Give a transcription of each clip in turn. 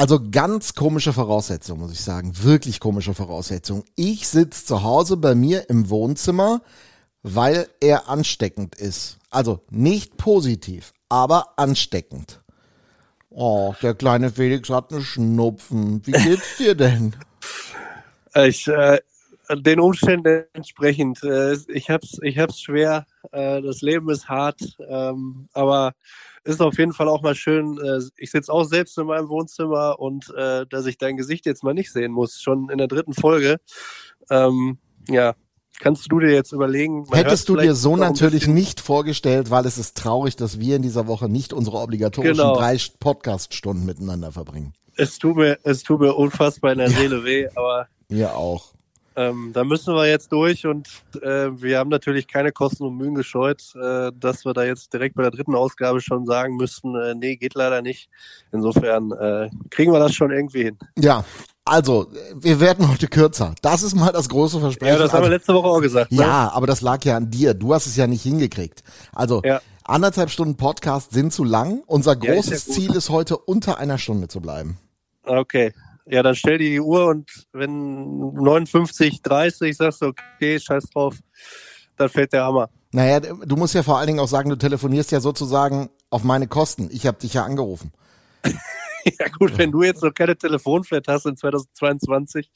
Also ganz komische Voraussetzung, muss ich sagen. Wirklich komische Voraussetzung. Ich sitze zu Hause bei mir im Wohnzimmer, weil er ansteckend ist. Also nicht positiv, aber ansteckend. Oh, der kleine Felix hat einen Schnupfen. Wie geht's dir denn? Ich, äh, den Umständen entsprechend. Äh, ich hab's, ich hab's schwer. Äh, das Leben ist hart. Ähm, aber ist auf jeden Fall auch mal schön. Äh, ich sitze auch selbst in meinem Wohnzimmer und äh, dass ich dein Gesicht jetzt mal nicht sehen muss, schon in der dritten Folge. Ähm, ja, kannst du dir jetzt überlegen. Hättest du dir so natürlich nicht vorgestellt, weil es ist traurig, dass wir in dieser Woche nicht unsere obligatorischen genau. drei Podcast-Stunden miteinander verbringen. Es tut mir, es tut mir unfassbar in der ja. Seele weh, aber. Mir auch. Ähm, da müssen wir jetzt durch und äh, wir haben natürlich keine Kosten und Mühen gescheut, äh, dass wir da jetzt direkt bei der dritten Ausgabe schon sagen müssten, äh, nee, geht leider nicht. Insofern äh, kriegen wir das schon irgendwie hin. Ja, also, wir werden heute kürzer. Das ist mal das große Versprechen. Ja, das haben wir also letzte Woche auch gesagt. Ne? Ja, aber das lag ja an dir. Du hast es ja nicht hingekriegt. Also, ja. anderthalb Stunden Podcast sind zu lang. Unser großes ja, Ziel ist heute unter einer Stunde zu bleiben. Okay, ja, dann stell dir die Uhr und wenn 59, 30 sagst du, okay, scheiß drauf, dann fällt der Hammer. Naja, du musst ja vor allen Dingen auch sagen, du telefonierst ja sozusagen auf meine Kosten. Ich habe dich ja angerufen. ja gut, wenn du jetzt noch keine Telefonflat hast in 2022,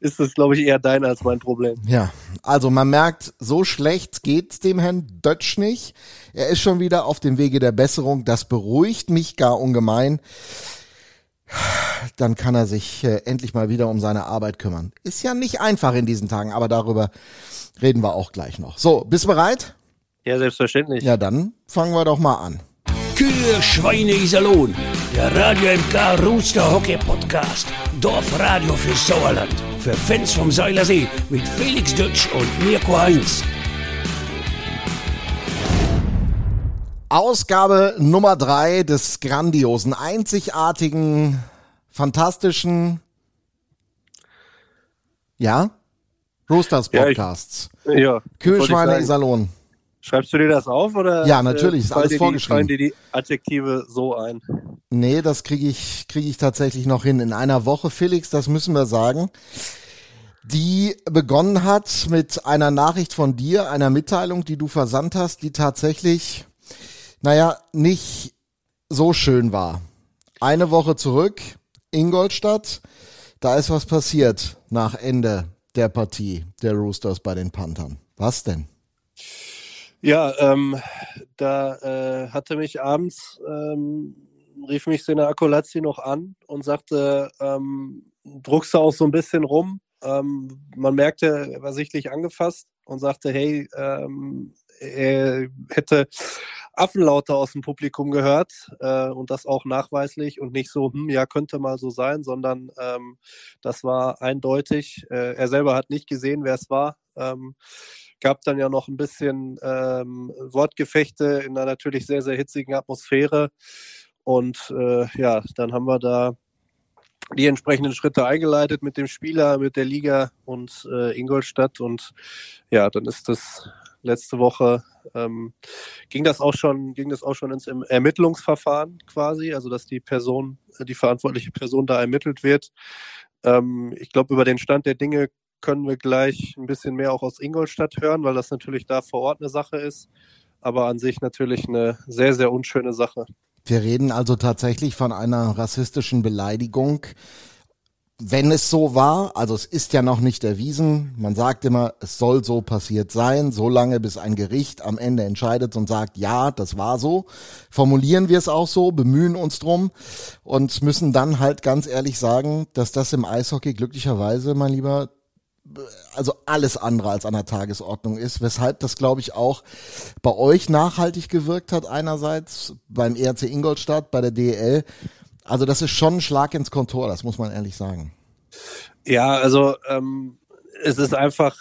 ist das, glaube ich, eher dein als mein Problem. Ja, also man merkt, so schlecht geht's dem Herrn Dötsch nicht. Er ist schon wieder auf dem Wege der Besserung. Das beruhigt mich gar ungemein dann kann er sich äh, endlich mal wieder um seine Arbeit kümmern. Ist ja nicht einfach in diesen Tagen, aber darüber reden wir auch gleich noch. So, bist du bereit? Ja, selbstverständlich. Ja, dann fangen wir doch mal an. Kühe, Schweine, Iserlohn. Der Radio MK Rooster Hockey Podcast. Dorfradio für Sauerland. Für Fans vom Seilersee mit Felix Dutsch und Mirko Heinz. Ausgabe Nummer drei des grandiosen, einzigartigen, fantastischen, ja, Roosters Podcasts. Ja, ich, ja Kühlschweine Salon. Schreibst du dir das auf oder? Ja, natürlich, ist alles vorgeschrieben. Die, dir die Adjektive so ein? Nee, das kriege ich, kriege ich tatsächlich noch hin. In einer Woche, Felix, das müssen wir sagen die begonnen hat mit einer Nachricht von dir, einer Mitteilung, die du versandt hast, die tatsächlich naja, nicht so schön war. Eine Woche zurück, Ingolstadt, da ist was passiert nach Ende der Partie der Roosters bei den Panthern. Was denn? Ja, ähm, da äh, hatte mich abends, ähm, rief mich Sena Akolazzi noch an und sagte, ähm, druckst du auch so ein bisschen rum? Ähm, man merkte, er war sichtlich angefasst und sagte, hey, ähm, er hätte Affenlaute aus dem Publikum gehört äh, und das auch nachweislich und nicht so, hm, ja, könnte mal so sein, sondern ähm, das war eindeutig. Äh, er selber hat nicht gesehen, wer es war. Ähm, gab dann ja noch ein bisschen ähm, Wortgefechte in einer natürlich sehr, sehr hitzigen Atmosphäre. Und äh, ja, dann haben wir da die entsprechenden Schritte eingeleitet mit dem Spieler, mit der Liga und äh, Ingolstadt. Und ja, dann ist das letzte Woche ähm, ging das auch schon, ging das auch schon ins Ermittlungsverfahren quasi, also dass die Person, die verantwortliche Person da ermittelt wird. Ähm, ich glaube, über den Stand der Dinge können wir gleich ein bisschen mehr auch aus Ingolstadt hören, weil das natürlich da vor Ort eine Sache ist, aber an sich natürlich eine sehr, sehr unschöne Sache. Wir reden also tatsächlich von einer rassistischen Beleidigung, wenn es so war, also es ist ja noch nicht erwiesen, man sagt immer, es soll so passiert sein, so lange bis ein Gericht am Ende entscheidet und sagt, ja, das war so, formulieren wir es auch so, bemühen uns drum und müssen dann halt ganz ehrlich sagen, dass das im Eishockey glücklicherweise, mein Lieber, also alles andere als an der Tagesordnung ist, weshalb das, glaube ich, auch bei euch nachhaltig gewirkt hat einerseits, beim ERC Ingolstadt, bei der DEL, also das ist schon ein Schlag ins Kontor, das muss man ehrlich sagen. Ja, also ähm, es ist einfach,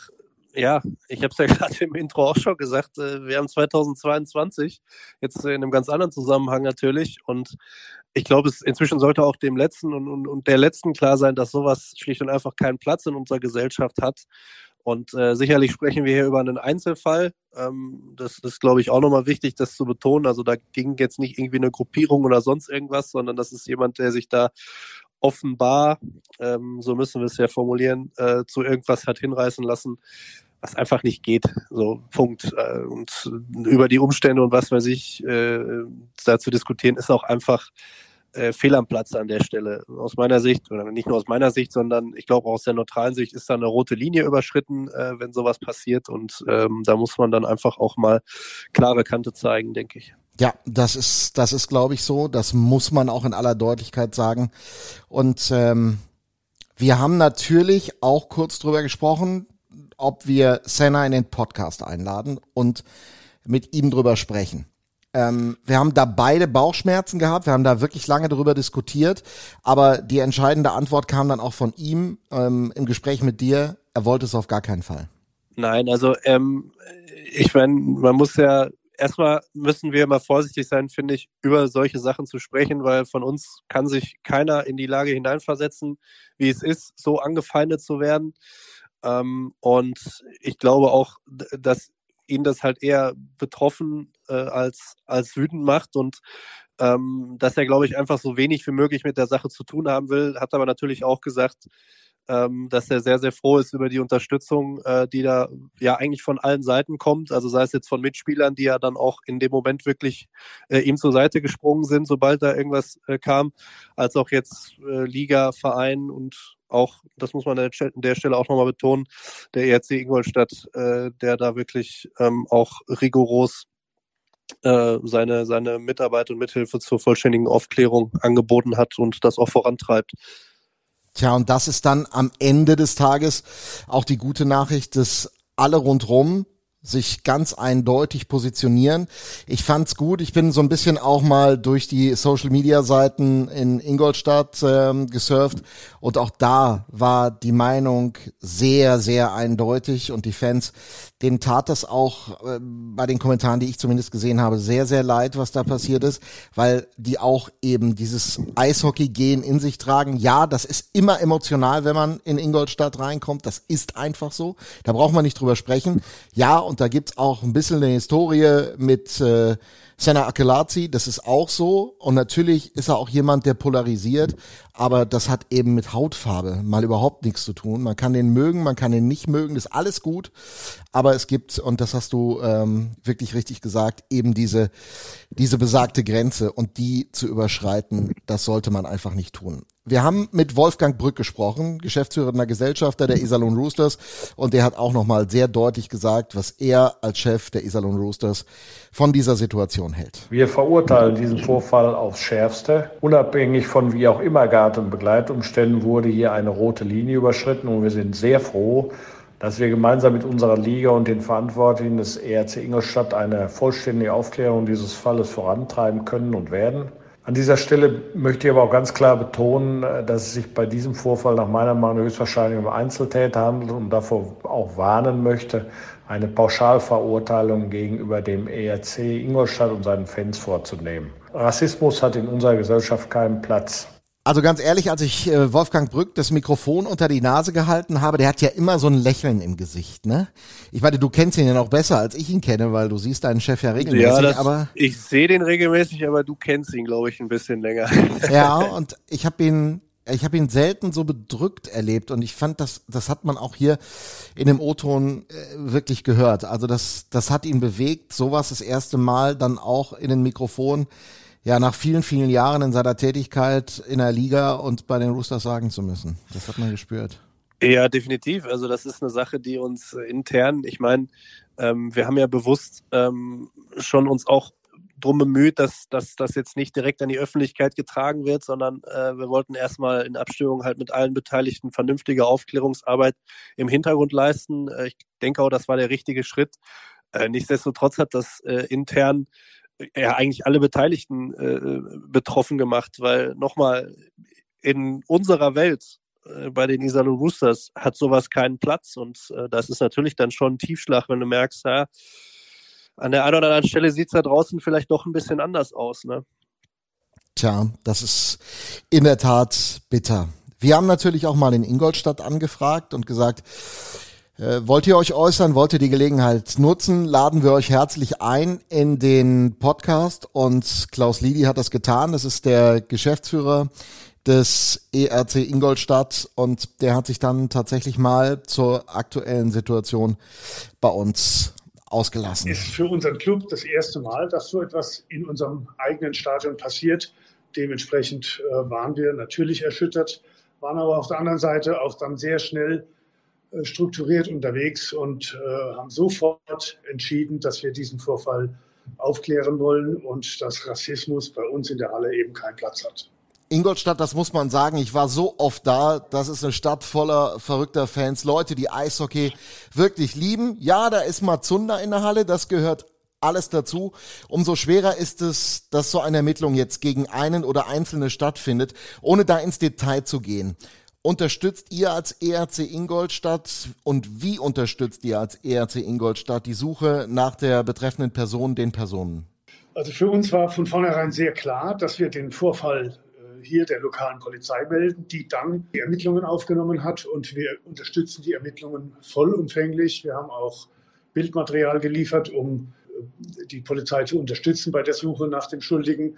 ja, ich habe es ja gerade im Intro auch schon gesagt, äh, wir haben 2022, jetzt in einem ganz anderen Zusammenhang natürlich und ich glaube, es inzwischen sollte auch dem Letzten und, und, und der Letzten klar sein, dass sowas schlicht und einfach keinen Platz in unserer Gesellschaft hat. Und äh, sicherlich sprechen wir hier über einen Einzelfall. Ähm, das ist, glaube ich, auch nochmal wichtig, das zu betonen. Also da ging jetzt nicht irgendwie eine Gruppierung oder sonst irgendwas, sondern das ist jemand, der sich da offenbar, ähm, so müssen wir es ja formulieren, äh, zu irgendwas hat hinreißen lassen, was einfach nicht geht. So, Punkt. Äh, und über die Umstände und was weiß ich, äh, da zu diskutieren, ist auch einfach äh, fehl am Platz an der Stelle. Aus meiner Sicht, oder nicht nur aus meiner Sicht, sondern ich glaube auch aus der neutralen Sicht ist da eine rote Linie überschritten, äh, wenn sowas passiert. Und ähm, da muss man dann einfach auch mal klare Kante zeigen, denke ich. Ja, das ist, das ist, glaube ich, so. Das muss man auch in aller Deutlichkeit sagen. Und ähm, wir haben natürlich auch kurz drüber gesprochen, ob wir Senna in den Podcast einladen und mit ihm drüber sprechen. Ähm, wir haben da beide Bauchschmerzen gehabt, wir haben da wirklich lange darüber diskutiert, aber die entscheidende Antwort kam dann auch von ihm ähm, im Gespräch mit dir. Er wollte es auf gar keinen Fall. Nein, also ähm, ich meine, man muss ja erstmal müssen wir immer vorsichtig sein, finde ich, über solche Sachen zu sprechen, weil von uns kann sich keiner in die Lage hineinversetzen, wie es ist, so angefeindet zu werden. Ähm, und ich glaube auch, dass ihn das halt eher betroffen äh, als, als wütend macht und ähm, dass er, glaube ich, einfach so wenig wie möglich mit der Sache zu tun haben will, hat aber natürlich auch gesagt, ähm, dass er sehr, sehr froh ist über die Unterstützung, äh, die da ja eigentlich von allen Seiten kommt. Also sei es jetzt von Mitspielern, die ja dann auch in dem Moment wirklich äh, ihm zur Seite gesprungen sind, sobald da irgendwas äh, kam, als auch jetzt äh, Liga, Verein und auch, das muss man an der Stelle auch nochmal betonen, der ERC Ingolstadt, äh, der da wirklich ähm, auch rigoros äh, seine, seine Mitarbeit und Mithilfe zur vollständigen Aufklärung angeboten hat und das auch vorantreibt. Tja, und das ist dann am Ende des Tages auch die gute Nachricht, dass alle rundrum sich ganz eindeutig positionieren. Ich fand's gut. Ich bin so ein bisschen auch mal durch die Social Media Seiten in Ingolstadt ähm, gesurft und auch da war die Meinung sehr, sehr eindeutig und die Fans, denen tat das auch äh, bei den Kommentaren, die ich zumindest gesehen habe, sehr, sehr leid, was da passiert ist, weil die auch eben dieses Eishockey-Gehen in sich tragen. Ja, das ist immer emotional, wenn man in Ingolstadt reinkommt. Das ist einfach so. Da braucht man nicht drüber sprechen. Ja, und da gibt's auch ein bisschen eine Historie mit äh, Senna Akelazzi, das ist auch so. Und natürlich ist er auch jemand, der polarisiert, aber das hat eben mit Hautfarbe mal überhaupt nichts zu tun. Man kann den mögen, man kann den nicht mögen, das ist alles gut. Aber es gibt, und das hast du ähm, wirklich richtig gesagt, eben diese, diese besagte Grenze und die zu überschreiten, das sollte man einfach nicht tun. Wir haben mit Wolfgang Brück gesprochen, geschäftsführender Gesellschafter der Iserlohn Roosters, und der hat auch nochmal sehr deutlich gesagt, was er als Chef der Iserlohn Roosters von dieser Situation hält. Wir verurteilen diesen Vorfall aufs Schärfste. Unabhängig von wie auch immer Gart und Begleitumständen wurde hier eine rote Linie überschritten und wir sind sehr froh, dass wir gemeinsam mit unserer Liga und den Verantwortlichen des ERC Ingolstadt eine vollständige Aufklärung dieses Falles vorantreiben können und werden. An dieser Stelle möchte ich aber auch ganz klar betonen, äh, dass es sich bei diesem Vorfall nach meiner Meinung höchstwahrscheinlich um Einzeltäter handelt und davor auch warnen möchte, eine Pauschalverurteilung gegenüber dem ERC Ingolstadt und seinen Fans vorzunehmen. Rassismus hat in unserer Gesellschaft keinen Platz. Also ganz ehrlich, als ich äh, Wolfgang Brück das Mikrofon unter die Nase gehalten habe, der hat ja immer so ein Lächeln im Gesicht, ne? Ich meine, du kennst ihn ja noch besser, als ich ihn kenne, weil du siehst deinen Chef ja regelmäßig, ja, das, aber ich sehe den regelmäßig, aber du kennst ihn, glaube ich, ein bisschen länger. Ja, und ich habe ihn ich habe ihn selten so bedrückt erlebt und ich fand, das, das hat man auch hier in dem O-Ton äh, wirklich gehört. Also das, das hat ihn bewegt, sowas das erste Mal dann auch in den Mikrofon ja nach vielen, vielen Jahren in seiner Tätigkeit in der Liga und bei den Roosters sagen zu müssen. Das hat man gespürt. Ja, definitiv. Also das ist eine Sache, die uns intern, ich meine, ähm, wir haben ja bewusst ähm, schon uns auch drum bemüht, dass, das jetzt nicht direkt an die Öffentlichkeit getragen wird, sondern äh, wir wollten erstmal in Abstimmung halt mit allen Beteiligten vernünftige Aufklärungsarbeit im Hintergrund leisten. Äh, ich denke auch, das war der richtige Schritt. Äh, nichtsdestotrotz hat das äh, intern ja eigentlich alle Beteiligten äh, betroffen gemacht, weil nochmal in unserer Welt äh, bei den Isalo Roosters hat sowas keinen Platz und äh, das ist natürlich dann schon ein Tiefschlag, wenn du merkst, ja, an der einen oder anderen Stelle sieht es da draußen vielleicht doch ein bisschen anders aus, ne? Tja, das ist in der Tat bitter. Wir haben natürlich auch mal in Ingolstadt angefragt und gesagt, wollt ihr euch äußern? Wollt ihr die Gelegenheit nutzen? Laden wir euch herzlich ein in den Podcast und Klaus Lidi hat das getan. Das ist der Geschäftsführer des ERC Ingolstadt und der hat sich dann tatsächlich mal zur aktuellen Situation bei uns ausgelassen. Ist für unseren Club das erste Mal, dass so etwas in unserem eigenen Stadion passiert. Dementsprechend äh, waren wir natürlich erschüttert, waren aber auf der anderen Seite auch dann sehr schnell äh, strukturiert unterwegs und äh, haben sofort entschieden, dass wir diesen Vorfall aufklären wollen und dass Rassismus bei uns in der Halle eben keinen Platz hat. Ingolstadt, das muss man sagen, ich war so oft da, das ist eine Stadt voller verrückter Fans, Leute, die Eishockey wirklich lieben. Ja, da ist mal Zunder in der Halle, das gehört alles dazu. Umso schwerer ist es, dass so eine Ermittlung jetzt gegen einen oder einzelne stattfindet, ohne da ins Detail zu gehen. Unterstützt ihr als ERC Ingolstadt und wie unterstützt ihr als ERC Ingolstadt die Suche nach der betreffenden Person, den Personen? Also für uns war von vornherein sehr klar, dass wir den Vorfall hier der lokalen Polizei melden, die dann die Ermittlungen aufgenommen hat und wir unterstützen die Ermittlungen vollumfänglich. Wir haben auch Bildmaterial geliefert, um äh, die Polizei zu unterstützen bei der Suche nach dem Schuldigen.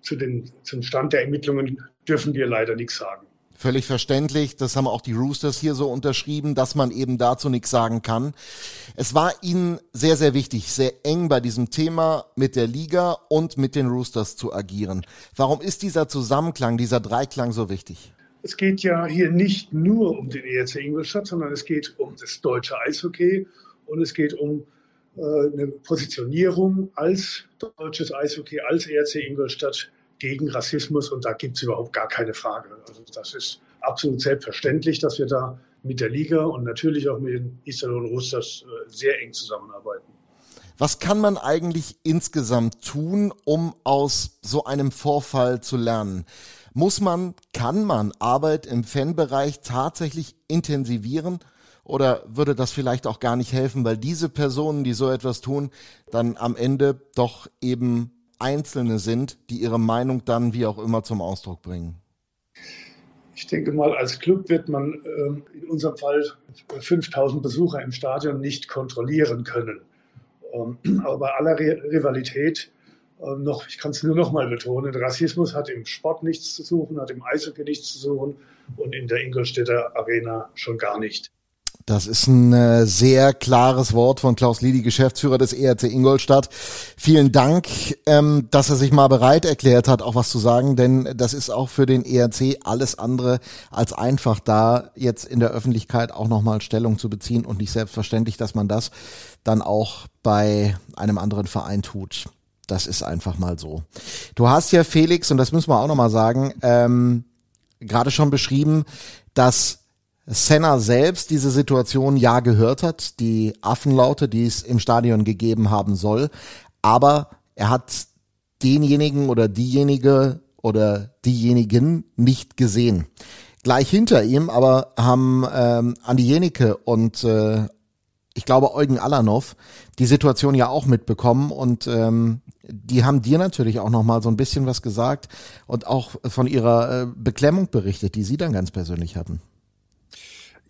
Zu den, zum Stand der Ermittlungen dürfen wir leider nichts sagen. Völlig verständlich. Das haben auch die Roosters hier so unterschrieben, dass man eben dazu nichts sagen kann. Es war ihnen sehr, sehr wichtig, sehr eng bei diesem Thema mit der Liga und mit den Roosters zu agieren. Warum ist dieser Zusammenklang, dieser Dreiklang so wichtig? Es geht ja hier nicht nur um den ERC Ingolstadt, sondern es geht um das deutsche Eishockey und es geht um äh, eine Positionierung als deutsches Eishockey, als ERC Ingolstadt gegen Rassismus und da gibt es überhaupt gar keine Frage. Also das ist absolut selbstverständlich, dass wir da mit der Liga und natürlich auch mit den Iserlohn Roosters äh, sehr eng zusammenarbeiten. Was kann man eigentlich insgesamt tun, um aus so einem Vorfall zu lernen? Muss man, kann man Arbeit im Fanbereich tatsächlich intensivieren? Oder würde das vielleicht auch gar nicht helfen, weil diese Personen, die so etwas tun, dann am Ende doch eben Einzelne sind, die ihre Meinung dann wie auch immer zum Ausdruck bringen? Ich denke mal, als Club wird man äh, in unserem Fall 5000 Besucher im Stadion nicht kontrollieren können. Ähm, aber bei aller Rivalität äh, noch, ich kann es nur noch mal betonen, Rassismus hat im Sport nichts zu suchen, hat im Eishockey nichts zu suchen und in der Ingolstädter Arena schon gar nicht. Das ist ein äh, sehr klares Wort von Klaus Liedi, Geschäftsführer des ERC Ingolstadt. Vielen Dank, ähm, dass er sich mal bereit erklärt hat, auch was zu sagen, denn das ist auch für den ERC alles andere als einfach da, jetzt in der Öffentlichkeit auch nochmal Stellung zu beziehen und nicht selbstverständlich, dass man das dann auch bei einem anderen Verein tut. Das ist einfach mal so. Du hast ja Felix, und das müssen wir auch nochmal sagen, ähm, gerade schon beschrieben, dass Senna selbst diese Situation ja gehört hat, die Affenlaute, die es im Stadion gegeben haben soll, aber er hat denjenigen oder diejenige oder diejenigen nicht gesehen. Gleich hinter ihm aber haben ähm, Andi Jenike und äh, ich glaube Eugen Alanov die Situation ja auch mitbekommen und ähm, die haben dir natürlich auch noch mal so ein bisschen was gesagt und auch von ihrer äh, Beklemmung berichtet, die sie dann ganz persönlich hatten.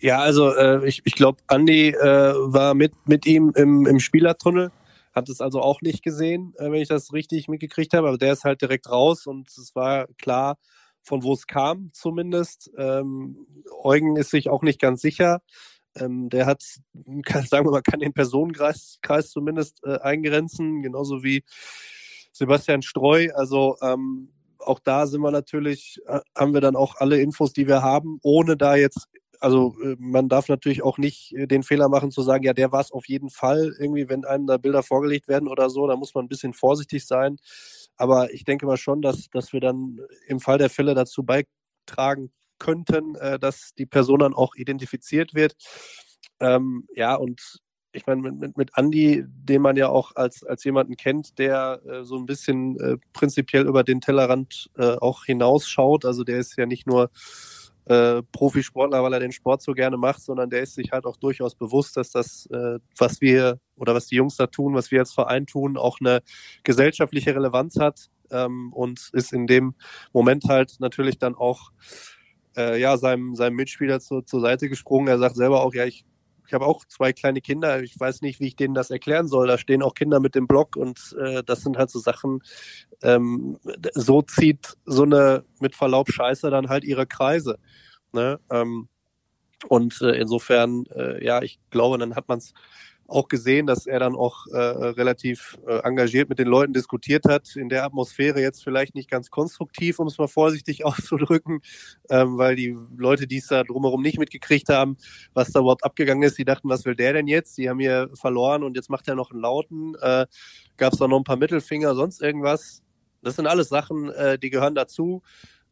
Ja, also äh, ich, ich glaube, Andy äh, war mit, mit ihm im, im Spielertunnel, hat es also auch nicht gesehen, äh, wenn ich das richtig mitgekriegt habe, aber der ist halt direkt raus und es war klar, von wo es kam zumindest. Ähm, Eugen ist sich auch nicht ganz sicher. Ähm, der hat, kann, sagen wir mal, kann den Personenkreis Kreis zumindest äh, eingrenzen, genauso wie Sebastian Streu. Also ähm, auch da sind wir natürlich, äh, haben wir dann auch alle Infos, die wir haben, ohne da jetzt also äh, man darf natürlich auch nicht äh, den Fehler machen zu sagen, ja, der war es auf jeden Fall. Irgendwie, wenn einem da Bilder vorgelegt werden oder so, da muss man ein bisschen vorsichtig sein. Aber ich denke mal schon, dass, dass wir dann im Fall der Fälle dazu beitragen könnten, äh, dass die Person dann auch identifiziert wird. Ähm, ja, und ich meine, mit, mit, mit Andy, den man ja auch als, als jemanden kennt, der äh, so ein bisschen äh, prinzipiell über den Tellerrand äh, auch hinausschaut. Also der ist ja nicht nur äh, Profisportler, weil er den Sport so gerne macht, sondern der ist sich halt auch durchaus bewusst, dass das, äh, was wir oder was die Jungs da tun, was wir als Verein tun, auch eine gesellschaftliche Relevanz hat ähm, und ist in dem Moment halt natürlich dann auch äh, ja, seinem, seinem Mitspieler zu, zur Seite gesprungen. Er sagt selber auch, ja, ich ich habe auch zwei kleine Kinder. Ich weiß nicht, wie ich denen das erklären soll. Da stehen auch Kinder mit dem Blog und äh, das sind halt so Sachen. Ähm, so zieht so eine mit Verlaub Scheiße dann halt ihre Kreise. Ne? Ähm, und äh, insofern, äh, ja, ich glaube, dann hat man es auch gesehen, dass er dann auch äh, relativ äh, engagiert mit den Leuten diskutiert hat. In der Atmosphäre jetzt vielleicht nicht ganz konstruktiv, um es mal vorsichtig auszudrücken, ähm, weil die Leute, die es da drumherum nicht mitgekriegt haben, was da überhaupt abgegangen ist, die dachten, was will der denn jetzt? Die haben hier verloren und jetzt macht er noch einen Lauten. Äh, Gab es da noch ein paar Mittelfinger, sonst irgendwas? Das sind alles Sachen, äh, die gehören dazu.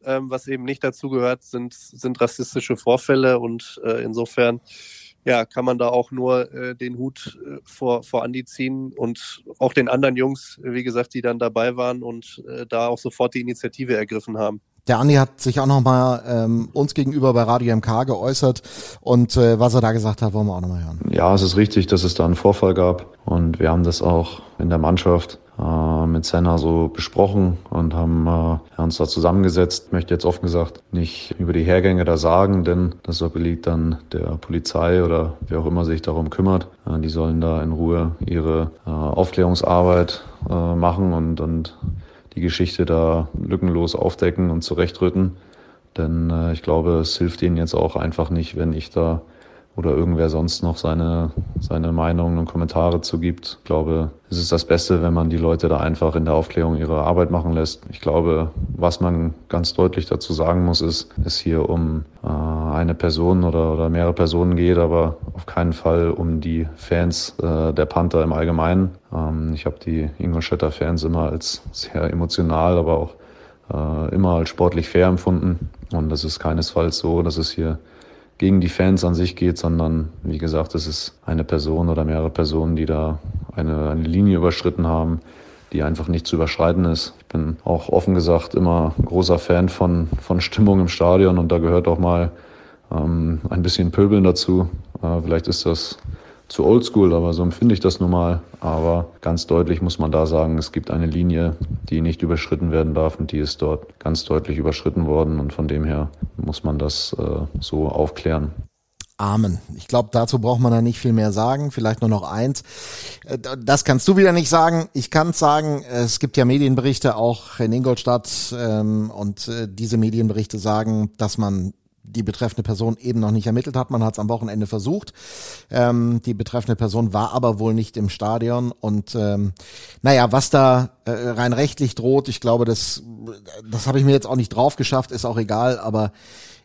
Ähm, was eben nicht dazu gehört, sind, sind rassistische Vorfälle und äh, insofern ja, kann man da auch nur äh, den Hut äh, vor, vor Andi ziehen und auch den anderen Jungs, wie gesagt, die dann dabei waren und äh, da auch sofort die Initiative ergriffen haben. Der Andi hat sich auch nochmal ähm, uns gegenüber bei Radio MK geäußert und äh, was er da gesagt hat, wollen wir auch nochmal hören. Ja, es ist richtig, dass es da einen Vorfall gab und wir haben das auch in der Mannschaft äh, mit Senna so besprochen und haben äh, uns da zusammengesetzt. Ich möchte jetzt offen gesagt nicht über die Hergänge da sagen, denn das obliegt dann der Polizei oder wer auch immer sich darum kümmert. Äh, die sollen da in Ruhe ihre äh, Aufklärungsarbeit äh, machen und, und die Geschichte da lückenlos aufdecken und zurechtrücken. Denn äh, ich glaube, es hilft ihnen jetzt auch einfach nicht, wenn ich da oder irgendwer sonst noch seine, seine Meinungen und Kommentare zugibt. Ich glaube, es ist das Beste, wenn man die Leute da einfach in der Aufklärung ihre Arbeit machen lässt. Ich glaube, was man ganz deutlich dazu sagen muss, ist, es hier um äh, eine Person oder, oder mehrere Personen geht, aber auf keinen Fall um die Fans äh, der Panther im Allgemeinen. Ähm, ich habe die Ingolstädter Fans immer als sehr emotional, aber auch äh, immer als sportlich fair empfunden. Und das ist keinesfalls so, dass es hier gegen die Fans an sich geht, sondern wie gesagt, es ist eine Person oder mehrere Personen, die da eine, eine Linie überschritten haben, die einfach nicht zu überschreiten ist. Ich bin auch offen gesagt immer großer Fan von, von Stimmung im Stadion und da gehört auch mal ähm, ein bisschen Pöbeln dazu. Äh, vielleicht ist das zu oldschool, aber so empfinde ich das nun mal. Aber ganz deutlich muss man da sagen, es gibt eine Linie, die nicht überschritten werden darf und die ist dort ganz deutlich überschritten worden und von dem her muss man das äh, so aufklären. Amen. Ich glaube, dazu braucht man da nicht viel mehr sagen. Vielleicht nur noch eins. Äh, das kannst du wieder nicht sagen. Ich kann sagen, es gibt ja Medienberichte auch in Ingolstadt ähm, und äh, diese Medienberichte sagen, dass man die betreffende Person eben noch nicht ermittelt hat. Man hat es am Wochenende versucht. Ähm, die betreffende Person war aber wohl nicht im Stadion. Und ähm, naja, was da äh, rein rechtlich droht, ich glaube, das, das habe ich mir jetzt auch nicht drauf geschafft, ist auch egal, aber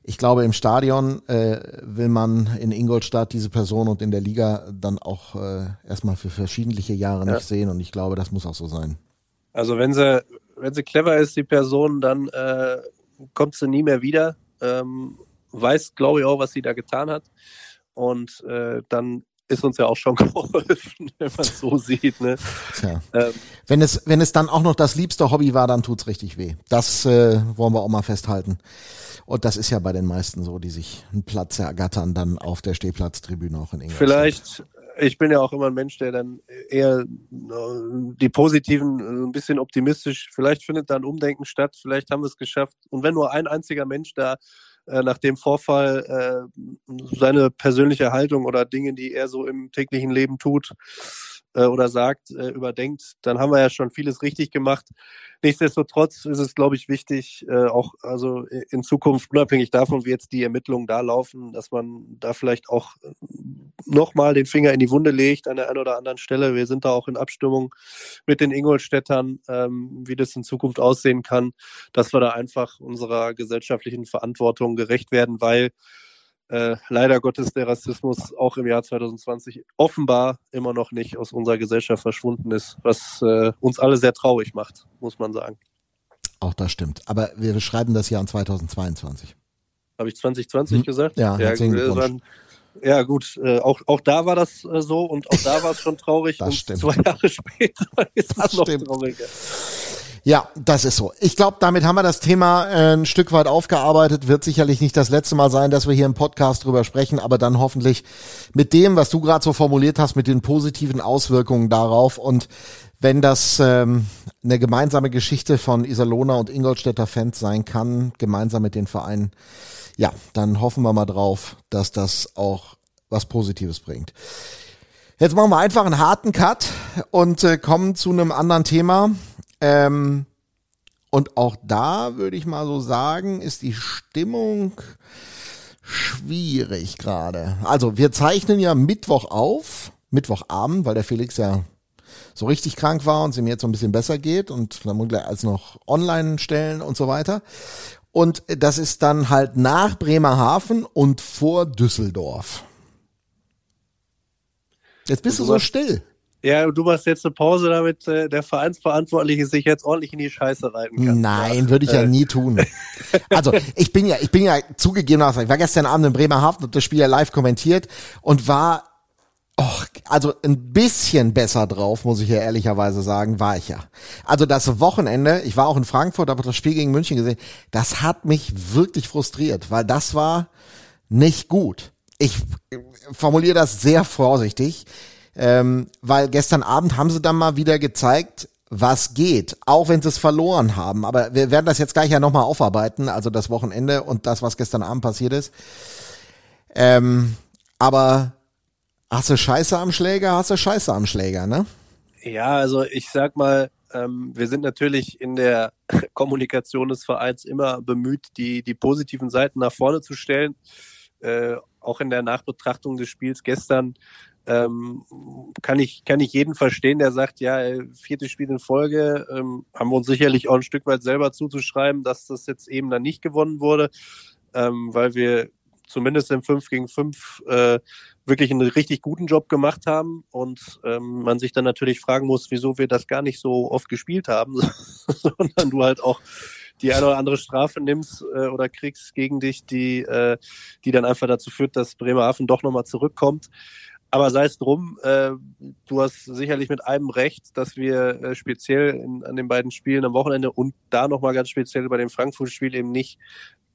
ich glaube, im Stadion äh, will man in Ingolstadt diese Person und in der Liga dann auch äh, erstmal für verschiedentliche Jahre ja. nicht sehen. Und ich glaube, das muss auch so sein. Also wenn sie, wenn sie clever ist, die Person, dann äh, kommt sie nie mehr wieder. Ähm, weiß, glaube ich, auch, was sie da getan hat. Und äh, dann ist uns ja auch schon geholfen, wenn man es so sieht. Ne? Tja. Ähm, wenn, es, wenn es dann auch noch das liebste Hobby war, dann tut's richtig weh. Das äh, wollen wir auch mal festhalten. Und das ist ja bei den meisten so, die sich einen Platz ergattern, dann auf der Stehplatztribüne auch in England. Vielleicht, ich bin ja auch immer ein Mensch, der dann eher äh, die positiven, äh, ein bisschen optimistisch, vielleicht findet da ein Umdenken statt, vielleicht haben wir es geschafft. Und wenn nur ein einziger Mensch da äh, nach dem Vorfall äh, seine persönliche Haltung oder Dinge, die er so im täglichen Leben tut äh, oder sagt, äh, überdenkt, dann haben wir ja schon vieles richtig gemacht. Nichtsdestotrotz ist es, glaube ich, wichtig, äh, auch also in Zukunft, unabhängig davon, wie jetzt die Ermittlungen da laufen, dass man da vielleicht auch äh, nochmal den Finger in die Wunde legt an der einen oder anderen Stelle. Wir sind da auch in Abstimmung mit den Ingolstädtern, ähm, wie das in Zukunft aussehen kann, dass wir da einfach unserer gesellschaftlichen Verantwortung gerecht werden, weil äh, leider Gottes der Rassismus auch im Jahr 2020 offenbar immer noch nicht aus unserer Gesellschaft verschwunden ist, was äh, uns alle sehr traurig macht, muss man sagen. Auch das stimmt. Aber wir beschreiben das Jahr in 2022. Habe ich 2020 hm? gesagt? Ja, ja, äh, ja gut, äh, auch, auch da war das äh, so und auch da war es schon traurig. das und stimmt. Zwei Jahre später ist das es noch stimmt. trauriger. Ja, das ist so. Ich glaube, damit haben wir das Thema äh, ein Stück weit aufgearbeitet. Wird sicherlich nicht das letzte Mal sein, dass wir hier im Podcast drüber sprechen, aber dann hoffentlich mit dem, was du gerade so formuliert hast, mit den positiven Auswirkungen darauf. Und wenn das ähm, eine gemeinsame Geschichte von Iserlohner und Ingolstädter Fans sein kann, gemeinsam mit den Vereinen, ja, dann hoffen wir mal drauf, dass das auch was Positives bringt. Jetzt machen wir einfach einen harten Cut und äh, kommen zu einem anderen Thema. Ähm, und auch da würde ich mal so sagen, ist die Stimmung schwierig gerade. Also wir zeichnen ja Mittwoch auf, Mittwochabend, weil der Felix ja so richtig krank war und es ihm jetzt so ein bisschen besser geht und dann muss er als noch online stellen und so weiter. Und das ist dann halt nach Bremerhaven und vor Düsseldorf. Jetzt bist du so still. Ja, du machst jetzt eine Pause, damit äh, der Vereinsverantwortliche sich jetzt ordentlich in die Scheiße reiten kann. Nein, würde ich ja äh. nie tun. Also ich bin ja, ich bin ja zugegeben, ich war gestern Abend in Bremerhaven und das Spiel ja live kommentiert und war Och, also ein bisschen besser drauf, muss ich ja ehrlicherweise sagen, war ich ja. Also das Wochenende, ich war auch in Frankfurt, habe das Spiel gegen München gesehen, das hat mich wirklich frustriert, weil das war nicht gut. Ich formuliere das sehr vorsichtig, ähm, weil gestern Abend haben sie dann mal wieder gezeigt, was geht, auch wenn sie es verloren haben. Aber wir werden das jetzt gleich ja nochmal aufarbeiten, also das Wochenende und das, was gestern Abend passiert ist. Ähm, aber Hast du Scheiße am Schläger, hast du Scheiße am Schläger, ne? Ja, also ich sag mal, ähm, wir sind natürlich in der Kommunikation des Vereins immer bemüht, die, die positiven Seiten nach vorne zu stellen. Äh, auch in der Nachbetrachtung des Spiels gestern ähm, kann ich kann ich jeden verstehen, der sagt, ja, viertes Spiel in Folge, ähm, haben wir uns sicherlich auch ein Stück weit selber zuzuschreiben, dass das jetzt eben dann nicht gewonnen wurde, ähm, weil wir zumindest im 5 gegen 5 äh, wirklich einen richtig guten Job gemacht haben und ähm, man sich dann natürlich fragen muss, wieso wir das gar nicht so oft gespielt haben, sondern du halt auch die eine oder andere Strafe nimmst äh, oder kriegst gegen dich, die, äh, die dann einfach dazu führt, dass Bremerhaven doch nochmal zurückkommt. Aber sei es drum, äh, du hast sicherlich mit einem recht, dass wir äh, speziell in, an den beiden Spielen am Wochenende und da nochmal ganz speziell bei dem Frankfurt-Spiel eben nicht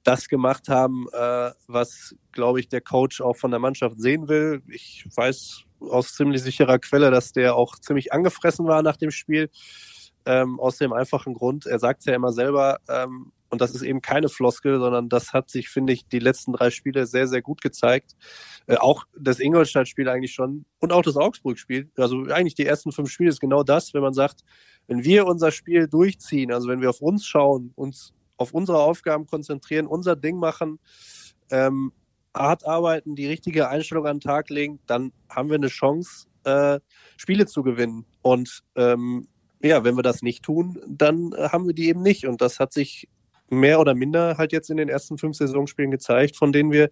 das gemacht haben, äh, was, glaube ich, der Coach auch von der Mannschaft sehen will. Ich weiß aus ziemlich sicherer Quelle, dass der auch ziemlich angefressen war nach dem Spiel. Ähm, aus dem einfachen Grund, er sagt es ja immer selber, ähm, und das ist eben keine Floskel, sondern das hat sich, finde ich, die letzten drei Spiele sehr, sehr gut gezeigt. Äh, auch das Ingolstadt-Spiel eigentlich schon und auch das Augsburg-Spiel. Also eigentlich die ersten fünf Spiele ist genau das, wenn man sagt, wenn wir unser Spiel durchziehen, also wenn wir auf uns schauen, uns auf unsere Aufgaben konzentrieren, unser Ding machen, ähm, hart arbeiten, die richtige Einstellung an den Tag legen, dann haben wir eine Chance, äh, Spiele zu gewinnen. Und ähm, ja, wenn wir das nicht tun, dann äh, haben wir die eben nicht. Und das hat sich mehr oder minder halt jetzt in den ersten fünf Saisonspielen gezeigt, von denen wir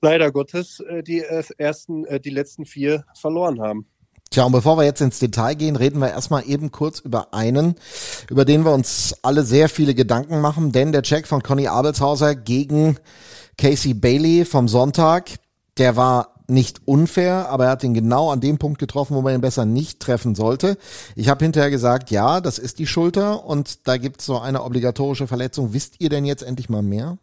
leider Gottes äh, die äh, ersten, die letzten vier verloren haben. Tja, und bevor wir jetzt ins Detail gehen, reden wir erstmal eben kurz über einen, über den wir uns alle sehr viele Gedanken machen, denn der Check von Conny Abelshauser gegen Casey Bailey vom Sonntag, der war nicht unfair, aber er hat ihn genau an dem Punkt getroffen, wo man ihn besser nicht treffen sollte. Ich habe hinterher gesagt, ja, das ist die Schulter und da gibt es so eine obligatorische Verletzung. Wisst ihr denn jetzt endlich mal mehr?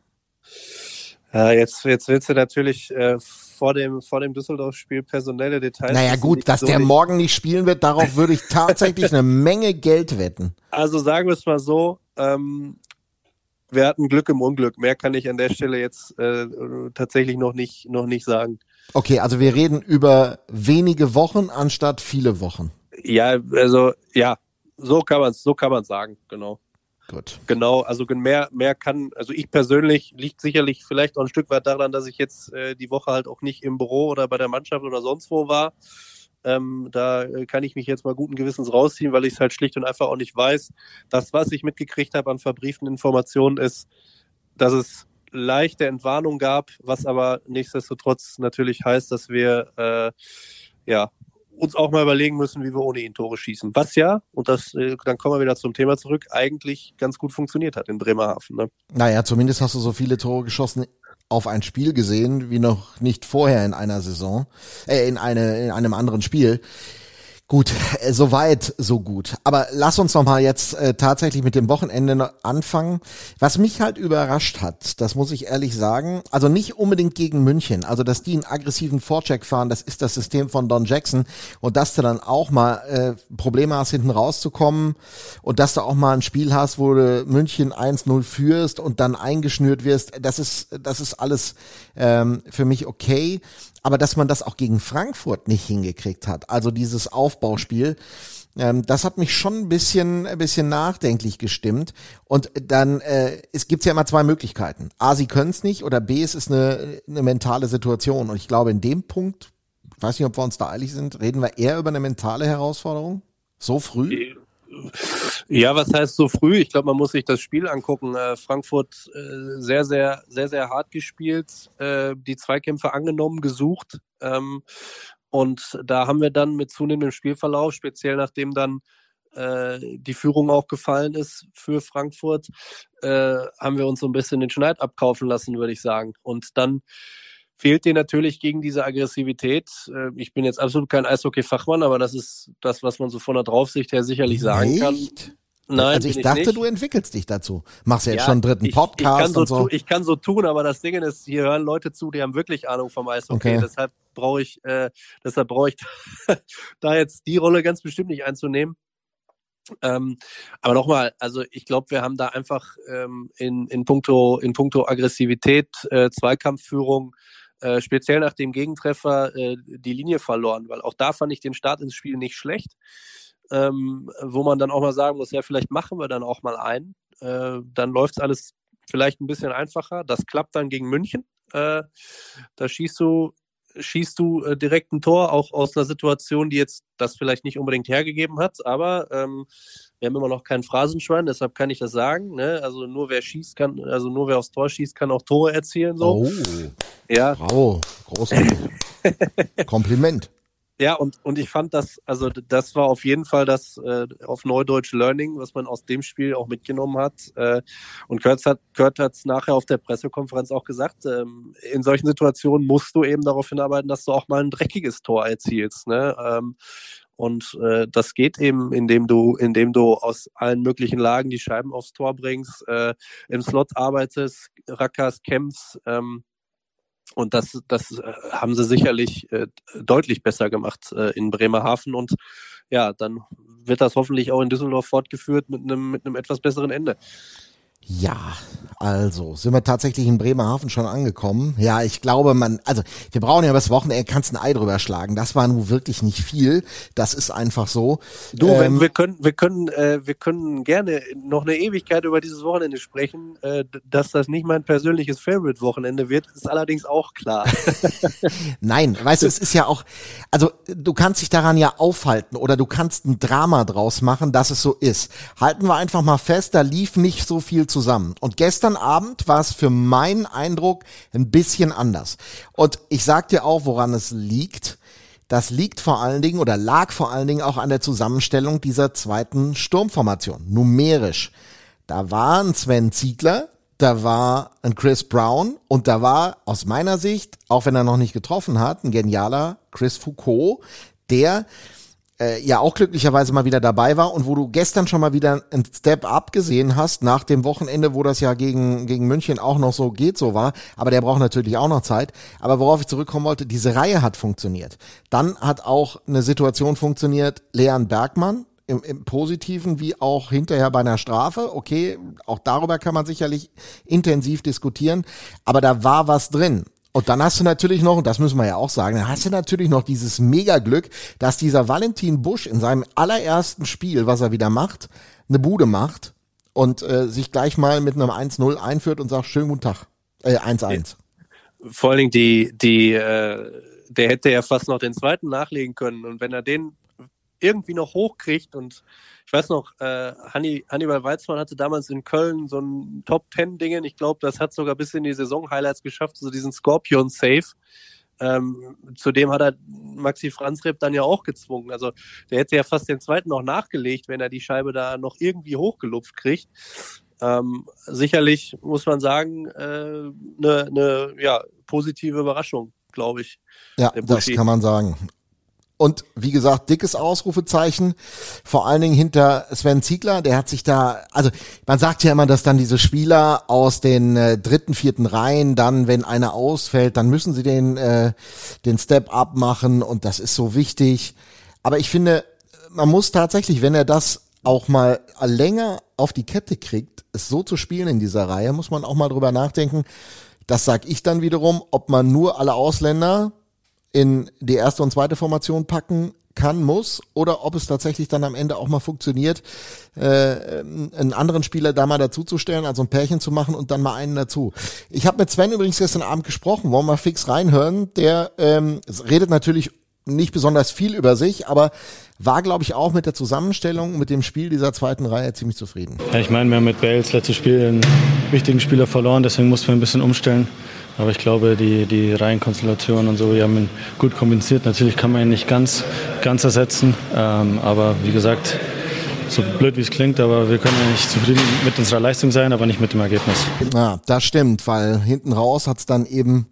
Ja, jetzt, jetzt willst du natürlich äh, vor dem, vor dem Düsseldorf-Spiel personelle Details. Naja, gut, dass so der nicht. morgen nicht spielen wird, darauf würde ich tatsächlich eine Menge Geld wetten. Also sagen wir es mal so, ähm, wir hatten Glück im Unglück. Mehr kann ich an der Stelle jetzt äh, tatsächlich noch nicht, noch nicht sagen. Okay, also wir reden über wenige Wochen anstatt viele Wochen. Ja, also ja, so kann man es so kann man sagen, genau. Gut. Genau, also mehr, mehr kann, also ich persönlich liegt sicherlich vielleicht auch ein Stück weit daran, dass ich jetzt äh, die Woche halt auch nicht im Büro oder bei der Mannschaft oder sonst wo war. Ähm, da äh, kann ich mich jetzt mal guten Gewissens rausziehen, weil ich es halt schlicht und einfach auch nicht weiß. Das, was ich mitgekriegt habe an verbrieften Informationen, ist, dass es leichte Entwarnung gab, was aber nichtsdestotrotz natürlich heißt, dass wir äh, ja uns auch mal überlegen müssen, wie wir ohne ihn Tore schießen. Was ja, und das, äh, dann kommen wir wieder zum Thema zurück, eigentlich ganz gut funktioniert hat in Bremerhaven. Ne? Naja, zumindest hast du so viele Tore geschossen auf ein Spiel gesehen, wie noch nicht vorher in einer Saison, äh, in, eine, in einem anderen Spiel. Gut, äh, so weit, so gut. Aber lass uns noch mal jetzt äh, tatsächlich mit dem Wochenende anfangen. Was mich halt überrascht hat, das muss ich ehrlich sagen, also nicht unbedingt gegen München, also dass die einen aggressiven Vorcheck fahren, das ist das System von Don Jackson und dass du dann auch mal äh, Probleme hast, hinten rauszukommen und dass du auch mal ein Spiel hast, wo du München 1-0 führst und dann eingeschnürt wirst, das ist, das ist alles ähm, für mich okay. Aber dass man das auch gegen Frankfurt nicht hingekriegt hat. Also dieses Aufbauspiel, ähm, das hat mich schon ein bisschen, ein bisschen nachdenklich gestimmt. Und dann äh, es gibt ja immer zwei Möglichkeiten. A, sie können es nicht oder B, es ist eine, eine mentale Situation. Und ich glaube, in dem Punkt, ich weiß nicht, ob wir uns da eilig sind, reden wir eher über eine mentale Herausforderung? So früh? Ja, was heißt so früh? Ich glaube, man muss sich das Spiel angucken. Äh, Frankfurt äh, sehr, sehr, sehr, sehr hart gespielt, äh, die Zweikämpfe angenommen, gesucht. Ähm, und da haben wir dann mit zunehmendem Spielverlauf, speziell nachdem dann äh, die Führung auch gefallen ist für Frankfurt, äh, haben wir uns so ein bisschen den Schneid abkaufen lassen, würde ich sagen. Und dann fehlt dir natürlich gegen diese Aggressivität. Äh, ich bin jetzt absolut kein Eishockey-Fachmann, aber das ist das, was man so von der Draufsicht her sicherlich sagen Nicht? kann. Nein, also ich, dachte, nicht. du entwickelst dich dazu. Machst ja jetzt Ja, schon einen dritten ich, Podcast ich kann so, und so. tu- Ich kann so tun, aber das Ding ist, hier hören Leute zu, die haben wirklich Ahnung vom Eishockey. Okay. Deshalb brauche ich, äh, deshalb brauche ich da jetzt die Rolle ganz bestimmt nicht einzunehmen. Ähm, aber nochmal, also ich glaube, wir haben da einfach ähm, in, in, puncto, in puncto Aggressivität, äh, Zweikampfführung, äh, speziell nach dem Gegentreffer äh, die Linie verloren, weil auch da fand ich den Start ins Spiel nicht schlecht, ähm, wo man dann auch mal sagen muss, ja, vielleicht machen wir dann auch mal ein, äh, dann läuft alles vielleicht ein bisschen einfacher. Das klappt dann gegen München. Äh, da schießt du, schießt du äh, direkt ein Tor, auch aus einer Situation, die jetzt das vielleicht nicht unbedingt hergegeben hat, aber ähm, wir haben immer noch kein Phrasenschwein, deshalb kann ich das sagen. Ne? Also nur wer schießt kann, also nur wer aufs Tor schießt, kann auch Tore erzielen. So. Oh, Ja, bravo, großartig. Kompliment. Ja, und, und ich fand das, also das war auf jeden Fall das äh, auf Neudeutsch Learning, was man aus dem Spiel auch mitgenommen hat. Äh, und Kurt hat Kurt hat's nachher auf der Pressekonferenz auch gesagt, ähm, in solchen Situationen musst du eben darauf hinarbeiten, dass du auch mal ein dreckiges Tor erzielst. Ne? Ähm, und äh, das geht eben, indem du, indem du aus allen möglichen Lagen die Scheiben aufs Tor bringst, äh, im Slot arbeitest, Rackers, kämpfst, ähm, und das, das äh, haben sie sicherlich äh, deutlich besser gemacht äh, in Bremerhaven. Und ja, dann wird das hoffentlich auch in Düsseldorf fortgeführt mit einem, mit einem etwas besseren Ende. Ja, also sind wir tatsächlich in Bremerhaven schon angekommen. Ja, ich glaube, man, also wir brauchen ja das Wochenende, kannst ein Ei drüber schlagen. Das war nun wirklich nicht viel. Das ist einfach so. Du, Ähm, wir können, wir können, äh, wir können gerne noch eine Ewigkeit über dieses Wochenende sprechen. Äh, dass das nicht mein persönliches Favorite-Wochenende wird, ist allerdings auch klar. Nein, weißt du, es ist ja auch, also du kannst dich daran ja aufhalten oder du kannst ein Drama draus machen, dass es so ist. Halten wir einfach mal fest, da lief nicht so viel zusammen. Und gestern Abend war es für meinen Eindruck ein bisschen anders. Und ich sag dir auch, woran es liegt. Das liegt vor allen Dingen oder lag vor allen Dingen auch an der Zusammenstellung dieser zweiten Sturmformation, numerisch. Da war ein Sven Ziegler, da war ein Chris Brown und da war aus meiner Sicht, auch wenn er noch nicht getroffen hat, ein genialer Chris Foucault, der äh, ja auch glücklicherweise mal wieder dabei war und wo du gestern schon mal wieder ein Step up gesehen hast, nach dem Wochenende, wo das ja gegen, gegen München auch noch so geht, so war, aber der braucht natürlich auch noch Zeit. Aber worauf ich zurückkommen wollte, diese Reihe hat funktioniert. Dann hat auch eine Situation funktioniert, Leon Bergmann, im, im Positiven wie auch hinterher bei einer Strafe. Okay, auch darüber kann man sicherlich intensiv diskutieren, aber da war was drin. Und dann hast du natürlich noch, und das müssen wir ja auch sagen, dann hast du natürlich noch dieses Mega-Glück, dass dieser Valentin Busch in seinem allerersten Spiel, was er wieder macht, eine Bude macht und äh, sich gleich mal mit einem 1-0 einführt und sagt, schönen guten Tag. Äh, 1-1. Vor allen Dingen die, die, äh, der hätte ja fast noch den zweiten nachlegen können. Und wenn er den irgendwie noch hochkriegt und ich weiß noch, äh, Hanni, Hannibal Weizmann hatte damals in Köln so ein Top Ten Dingen. Ich glaube, das hat sogar bis in die Saison Highlights geschafft, so diesen Scorpion Safe. Ähm, zudem hat er Maxi Franzreb dann ja auch gezwungen. Also der hätte ja fast den zweiten noch nachgelegt, wenn er die Scheibe da noch irgendwie hochgelupft kriegt. Ähm, sicherlich muss man sagen, eine äh, ne, ne, ja, positive Überraschung, glaube ich. Ja, das kann man sagen. Und wie gesagt, dickes Ausrufezeichen, vor allen Dingen hinter Sven Ziegler, der hat sich da, also man sagt ja immer, dass dann diese Spieler aus den äh, dritten, vierten Reihen, dann, wenn einer ausfällt, dann müssen sie den, äh, den Step-up machen und das ist so wichtig. Aber ich finde, man muss tatsächlich, wenn er das auch mal länger auf die Kette kriegt, es so zu spielen in dieser Reihe, muss man auch mal drüber nachdenken. Das sag ich dann wiederum, ob man nur alle Ausländer in die erste und zweite Formation packen kann, muss, oder ob es tatsächlich dann am Ende auch mal funktioniert, äh, einen anderen Spieler da mal dazuzustellen, also ein Pärchen zu machen und dann mal einen dazu. Ich habe mit Sven übrigens gestern Abend gesprochen, wollen wir fix reinhören. Der ähm, redet natürlich nicht besonders viel über sich, aber war, glaube ich, auch mit der Zusammenstellung, mit dem Spiel dieser zweiten Reihe ziemlich zufrieden. Ja, ich meine, wir haben mit Bales letztes Spiel einen wichtigen Spieler verloren, deswegen mussten wir ein bisschen umstellen. Aber ich glaube, die, die Reihenkonstellation und so, wir haben ihn gut kompensiert. Natürlich kann man ihn nicht ganz, ganz ersetzen, ähm, aber wie gesagt, so blöd wie es klingt, aber wir können ja nicht zufrieden mit unserer Leistung sein, aber nicht mit dem Ergebnis. Ja, das stimmt, weil hinten raus hat es dann eben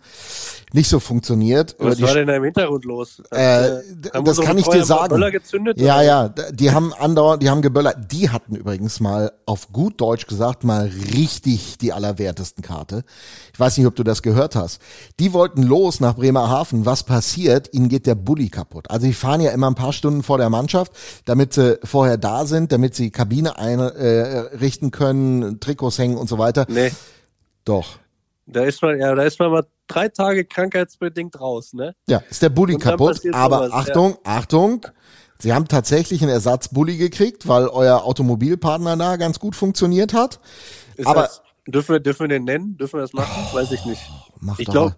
nicht so funktioniert. Was war denn da im Hintergrund los? Äh, das kann ich dir sagen. Böller gezündet, ja, oder? ja, die haben andauernd, die haben geböllert. Die hatten übrigens mal auf gut Deutsch gesagt mal richtig die allerwertesten Karte. Ich weiß nicht, ob du das gehört hast. Die wollten los nach Bremerhaven. Was passiert? Ihnen geht der Bulli kaputt. Also die fahren ja immer ein paar Stunden vor der Mannschaft, damit sie vorher da sind, damit sie Kabine einrichten äh, können, Trikots hängen und so weiter. Nee. Doch. Da ist man, ja, da ist man mal drei Tage krankheitsbedingt raus, ne? Ja, ist der Bulli kaputt. Aber sowas, Achtung, Achtung. Sie haben tatsächlich einen Ersatzbully gekriegt, weil euer Automobilpartner da ganz gut funktioniert hat. Ist Aber- das, dürfen, wir, dürfen wir den nennen? Dürfen wir das machen? Weiß ich nicht. Mach Ich doch glaub-.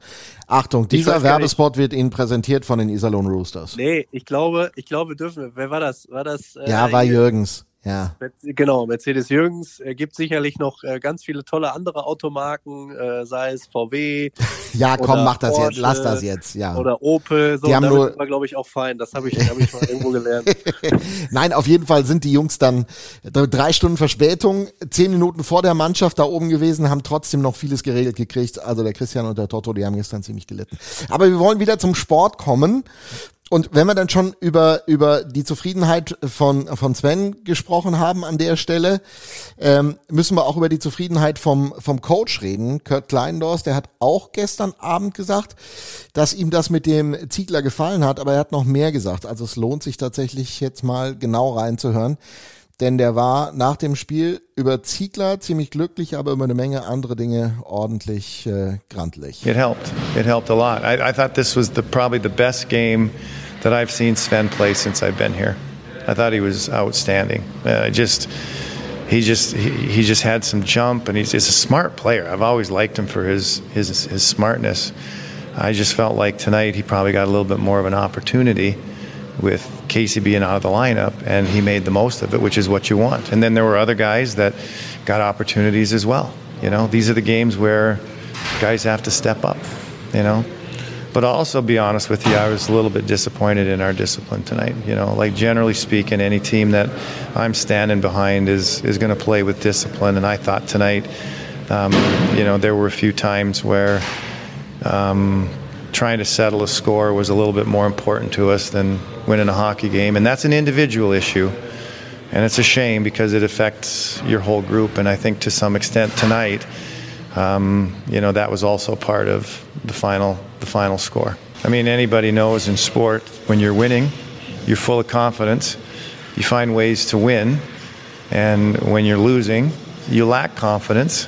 Achtung, dieser. Werbespot wird Ihnen präsentiert von den Iserlohn Roosters. Nee, ich glaube, ich glaube, dürfen wir. Wer war das? War das? äh, ja, war Jürgens. Ja. Genau, Mercedes Jürgens. Er gibt sicherlich noch äh, ganz viele tolle andere Automarken, äh, sei es VW Ja, komm, mach das jetzt. Porsche Lass das jetzt. Ja. oder Opel. So, Die haben nur- sind glaube ich, auch fein. Das habe ich, hab ich mal irgendwo gelernt. Nein, auf jeden Fall sind die Jungs dann drei Stunden Verspätung, zehn Minuten vor der Mannschaft da oben gewesen, haben trotzdem noch vieles geregelt gekriegt. Also der Christian und der Toto, die haben gestern ziemlich gelitten. Aber wir wollen wieder zum Sport kommen. Und wenn wir dann schon über, über die Zufriedenheit von, von Sven gesprochen haben an der Stelle, ähm, müssen wir auch über die Zufriedenheit vom, vom Coach reden. Kurt Kleindors, der hat auch gestern Abend gesagt, dass ihm das mit dem Ziegler gefallen hat, aber er hat noch mehr gesagt. Also es lohnt sich tatsächlich jetzt mal genau reinzuhören. Denn der war nach dem Spiel über Ziegler ziemlich glücklich, aber über eine Menge andere Dinge ordentlich äh, grantlich. It helped. It helped a lot. I, I thought this was the probably the best game that I've seen Sven play since I've been here. I thought he was outstanding. Uh, just he just he, he just had some jump, and he's, he's a smart player. I've always liked him for his his his smartness. I just felt like tonight he probably got a little bit more of an opportunity with Casey being out of the lineup, and he made the most of it, which is what you want. And then there were other guys that got opportunities as well. You know, these are the games where guys have to step up. You know, but I'll also be honest with you, I was a little bit disappointed in our discipline tonight. You know, like generally speaking, any team that I'm standing behind is is going to play with discipline, and I thought tonight, um, you know, there were a few times where um, trying to settle a score was a little bit more important to us than winning a hockey game, and that's an individual issue. And it's a shame because it affects your whole group, and I think to some extent tonight, um, you know, that was also part of the final the final score. I mean, anybody knows in sport when you're winning, you're full of confidence, you find ways to win, and when you're losing, you lack confidence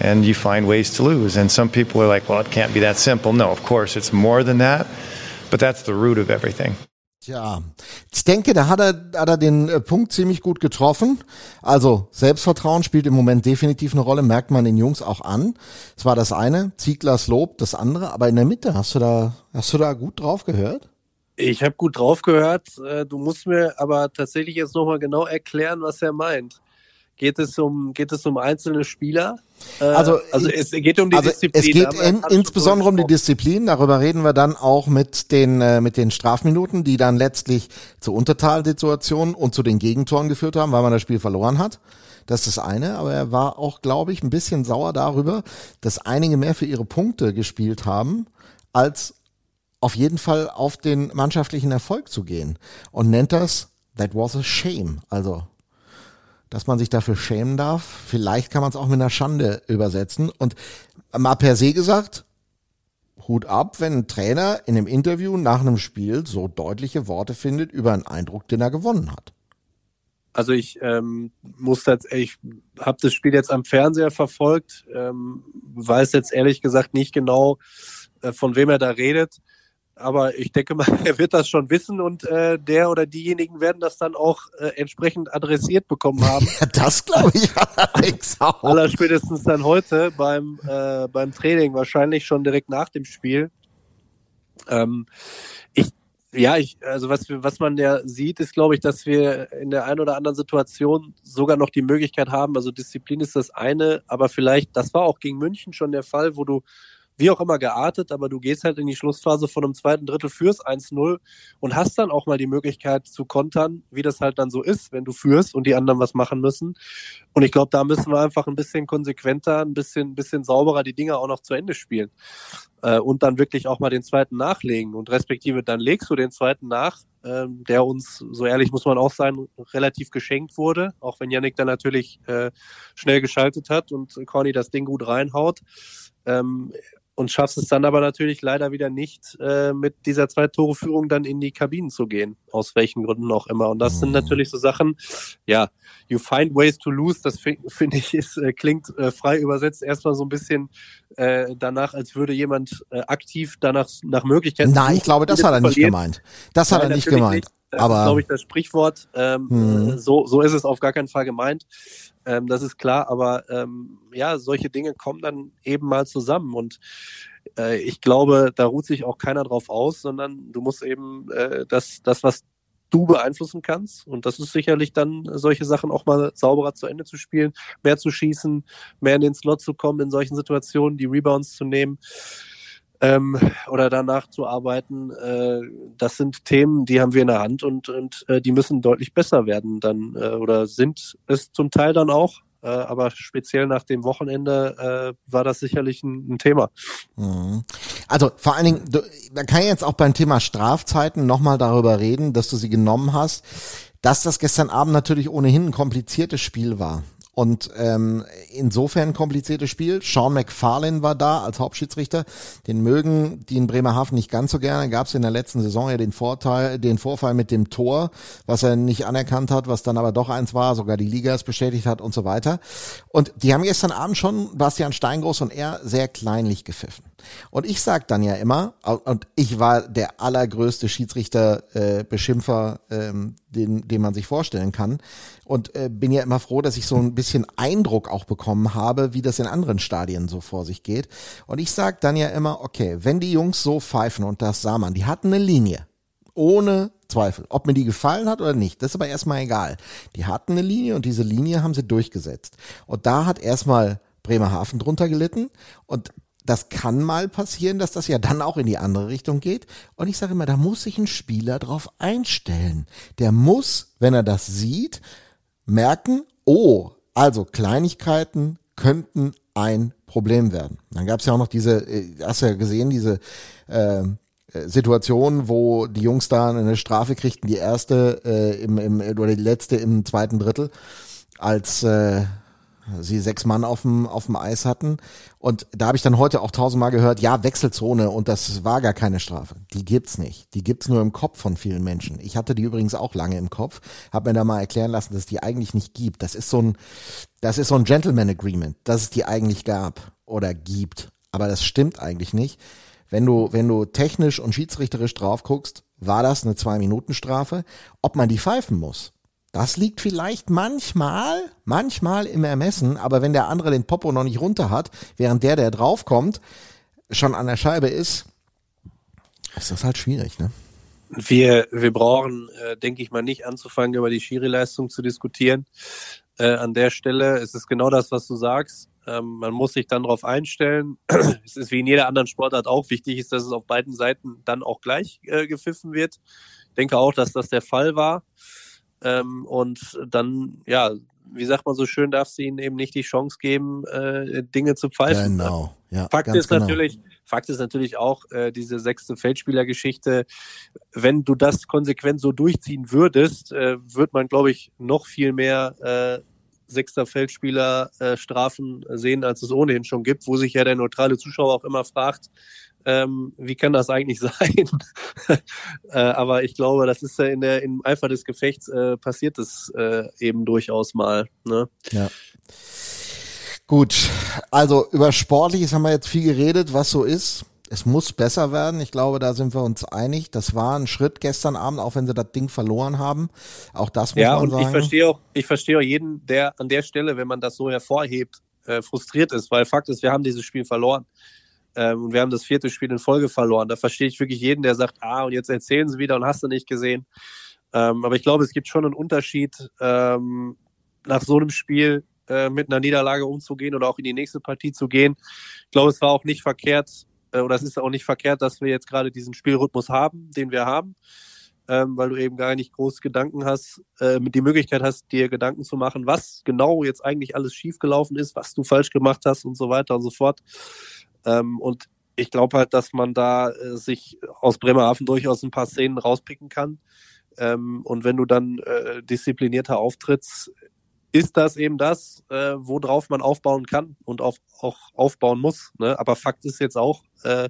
and you find ways to lose. And some people are like, well, it can't be that simple. No, of course, it's more than that, but that's the root of everything. Tja, ich denke, da hat er, hat er den äh, Punkt ziemlich gut getroffen. Also Selbstvertrauen spielt im Moment definitiv eine Rolle, merkt man den Jungs auch an. Das war das eine, Zieglers Lob, das andere. Aber in der Mitte hast du da, hast du da gut drauf gehört? Ich habe gut drauf gehört. Äh, Du musst mir aber tatsächlich jetzt nochmal genau erklären, was er meint. Geht es um, geht es um einzelne Spieler? Äh, Also, also es geht um die also Disziplin. Es geht in, insbesondere um die Disziplin. Darüber reden wir dann auch mit den, äh, mit den Strafminuten, die dann letztlich zur Untertalsituation und zu den Gegentoren geführt haben, weil man das Spiel verloren hat. Das ist das eine, aber er war auch, glaube ich, ein bisschen sauer darüber, dass einige mehr für ihre Punkte gespielt haben, als auf jeden Fall auf den mannschaftlichen Erfolg zu gehen. Und nennt das, that was a shame. Also, dass man sich dafür schämen darf. Vielleicht kann man es auch mit einer Schande übersetzen. Und mal per se gesagt, Hut ab, wenn ein Trainer in einem Interview nach einem Spiel so deutliche Worte findet über einen Eindruck, den er gewonnen hat. Also ich ähm, muss tatsächlich, ich habe das Spiel jetzt am Fernseher verfolgt, ähm, weiß jetzt ehrlich gesagt nicht genau, äh, von wem er da redet. Aber ich denke mal, er wird das schon wissen und äh, der oder diejenigen werden das dann auch äh, entsprechend adressiert bekommen haben. Ja, das glaube ich allerdings auch. Allerspätestens dann heute beim, äh, beim Training, wahrscheinlich schon direkt nach dem Spiel. Ähm, ich, ja, ich, also was, was man ja sieht, ist, glaube ich, dass wir in der einen oder anderen Situation sogar noch die Möglichkeit haben. Also Disziplin ist das eine, aber vielleicht, das war auch gegen München schon der Fall, wo du wie auch immer geartet, aber du gehst halt in die Schlussphase von einem zweiten Drittel fürs 1-0 und hast dann auch mal die Möglichkeit zu kontern, wie das halt dann so ist, wenn du führst und die anderen was machen müssen. Und ich glaube, da müssen wir einfach ein bisschen konsequenter, ein bisschen, bisschen sauberer die Dinge auch noch zu Ende spielen. Äh, und dann wirklich auch mal den zweiten nachlegen. Und respektive dann legst du den zweiten nach, äh, der uns, so ehrlich muss man auch sein, relativ geschenkt wurde, auch wenn Yannick dann natürlich äh, schnell geschaltet hat und Conny das Ding gut reinhaut. Ähm, und schaffst es dann aber natürlich leider wieder nicht, äh, mit dieser Zwei-Tore-Führung dann in die Kabinen zu gehen, aus welchen Gründen auch immer. Und das mhm. sind natürlich so Sachen, ja, you find ways to lose, das finde find ich, ist, äh, klingt äh, frei übersetzt erstmal so ein bisschen äh, danach, als würde jemand äh, aktiv danach nach Möglichkeiten. Nein, ich glaube, das hat er nicht gemeint. Das hat Nein, er nicht gemeint. Nicht. Das aber ist, glaube ich, das Sprichwort. Ähm, mhm. so, so ist es auf gar keinen Fall gemeint. Ähm, das ist klar, aber ähm, ja, solche Dinge kommen dann eben mal zusammen und äh, ich glaube, da ruht sich auch keiner drauf aus, sondern du musst eben äh, das, das, was du beeinflussen kannst. Und das ist sicherlich dann solche Sachen auch mal sauberer zu Ende zu spielen, mehr zu schießen, mehr in den Slot zu kommen in solchen Situationen, die Rebounds zu nehmen ähm, oder danach zu arbeiten. Äh, das sind Themen, die haben wir in der Hand und, und äh, die müssen deutlich besser werden dann äh, oder sind es zum Teil dann auch. Äh, aber speziell nach dem Wochenende äh, war das sicherlich ein, ein Thema. Mhm. Also vor allen Dingen, du, man kann jetzt auch beim Thema Strafzeiten nochmal darüber reden, dass du sie genommen hast, dass das gestern Abend natürlich ohnehin ein kompliziertes Spiel war. Und ähm, insofern kompliziertes Spiel. Sean McFarlane war da als Hauptschiedsrichter. Den mögen die in Bremerhaven nicht ganz so gerne. Gab es in der letzten Saison ja den Vorteil, den Vorfall mit dem Tor, was er nicht anerkannt hat, was dann aber doch eins war, sogar die Liga es bestätigt hat und so weiter. Und die haben gestern Abend schon Bastian Steingroß und er sehr kleinlich gepfiffen. Und ich sag dann ja immer, und ich war der allergrößte Schiedsrichter-Beschimpfer, äh, ähm, den, den man sich vorstellen kann. Und äh, bin ja immer froh, dass ich so ein bisschen Eindruck auch bekommen habe, wie das in anderen Stadien so vor sich geht. Und ich sag dann ja immer, okay, wenn die Jungs so pfeifen, und das sah man, die hatten eine Linie. Ohne Zweifel. Ob mir die gefallen hat oder nicht, das ist aber erstmal egal. Die hatten eine Linie und diese Linie haben sie durchgesetzt. Und da hat erstmal Bremerhaven drunter gelitten. Und das kann mal passieren, dass das ja dann auch in die andere Richtung geht. Und ich sage immer, da muss sich ein Spieler drauf einstellen. Der muss, wenn er das sieht, merken, oh, also Kleinigkeiten könnten ein Problem werden. Dann gab es ja auch noch diese, äh, hast du ja gesehen, diese äh, Situation, wo die Jungs da eine Strafe kriegten, die erste äh, im, im, oder die letzte im zweiten Drittel, als äh, sie sechs Mann auf dem, auf dem Eis hatten. Und da habe ich dann heute auch tausendmal gehört, ja, Wechselzone und das war gar keine Strafe. Die gibt's nicht. Die gibt's nur im Kopf von vielen Menschen. Ich hatte die übrigens auch lange im Kopf, habe mir da mal erklären lassen, dass es die eigentlich nicht gibt. Das ist so ein, das ist so ein Gentleman Agreement, dass es die eigentlich gab oder gibt. Aber das stimmt eigentlich nicht. Wenn du, wenn du technisch und schiedsrichterisch drauf guckst, war das eine Zwei-Minuten-Strafe. Ob man die pfeifen muss, das liegt vielleicht manchmal, manchmal im Ermessen, aber wenn der andere den Popo noch nicht runter hat, während der, der draufkommt, schon an der Scheibe ist, ist das halt schwierig, ne? Wir, wir brauchen, äh, denke ich mal, nicht anzufangen, über die Schiri-Leistung zu diskutieren. Äh, an der Stelle ist es genau das, was du sagst. Ähm, man muss sich dann darauf einstellen. es ist wie in jeder anderen Sportart auch wichtig ist, dass es auf beiden Seiten dann auch gleich äh, gepfiffen wird. Ich denke auch, dass das der Fall war. Ähm, und dann, ja, wie sagt man so schön, darf sie ihnen eben nicht die Chance geben, äh, Dinge zu pfeifen. Genau. Ja, Fakt ist genau. natürlich, Fakt ist natürlich auch äh, diese sechste Feldspielergeschichte. Wenn du das konsequent so durchziehen würdest, äh, wird man, glaube ich, noch viel mehr äh, sechster Feldspieler äh, Strafen sehen, als es ohnehin schon gibt, wo sich ja der neutrale Zuschauer auch immer fragt, ähm, wie kann das eigentlich sein? äh, aber ich glaube, das ist ja in der im Eifer des Gefechts äh, passiert es äh, eben durchaus mal. Ne? Ja. Gut, also über Sportliches haben wir jetzt viel geredet, was so ist. Es muss besser werden. Ich glaube, da sind wir uns einig. Das war ein Schritt gestern Abend, auch wenn sie das Ding verloren haben. Auch das muss ja, man sagen. Ja, und ich verstehe auch, ich verstehe auch jeden, der an der Stelle, wenn man das so hervorhebt, äh, frustriert ist, weil Fakt ist, wir haben dieses Spiel verloren. Ähm, und wir haben das vierte Spiel in Folge verloren. Da verstehe ich wirklich jeden, der sagt, ah, und jetzt erzählen sie wieder und hast du nicht gesehen. Ähm, aber ich glaube, es gibt schon einen Unterschied, ähm, nach so einem Spiel äh, mit einer Niederlage umzugehen oder auch in die nächste Partie zu gehen. Ich glaube, es war auch nicht verkehrt, äh, oder es ist auch nicht verkehrt, dass wir jetzt gerade diesen Spielrhythmus haben, den wir haben. Ähm, weil du eben gar nicht groß Gedanken hast, äh, die Möglichkeit hast, dir Gedanken zu machen, was genau jetzt eigentlich alles schiefgelaufen ist, was du falsch gemacht hast und so weiter und so fort. Ähm, und ich glaube halt, dass man da äh, sich aus Bremerhaven durchaus ein paar Szenen rauspicken kann. Ähm, und wenn du dann äh, disziplinierter auftrittst, ist das eben das, äh, worauf man aufbauen kann und auf, auch aufbauen muss. Ne? Aber Fakt ist jetzt auch, äh,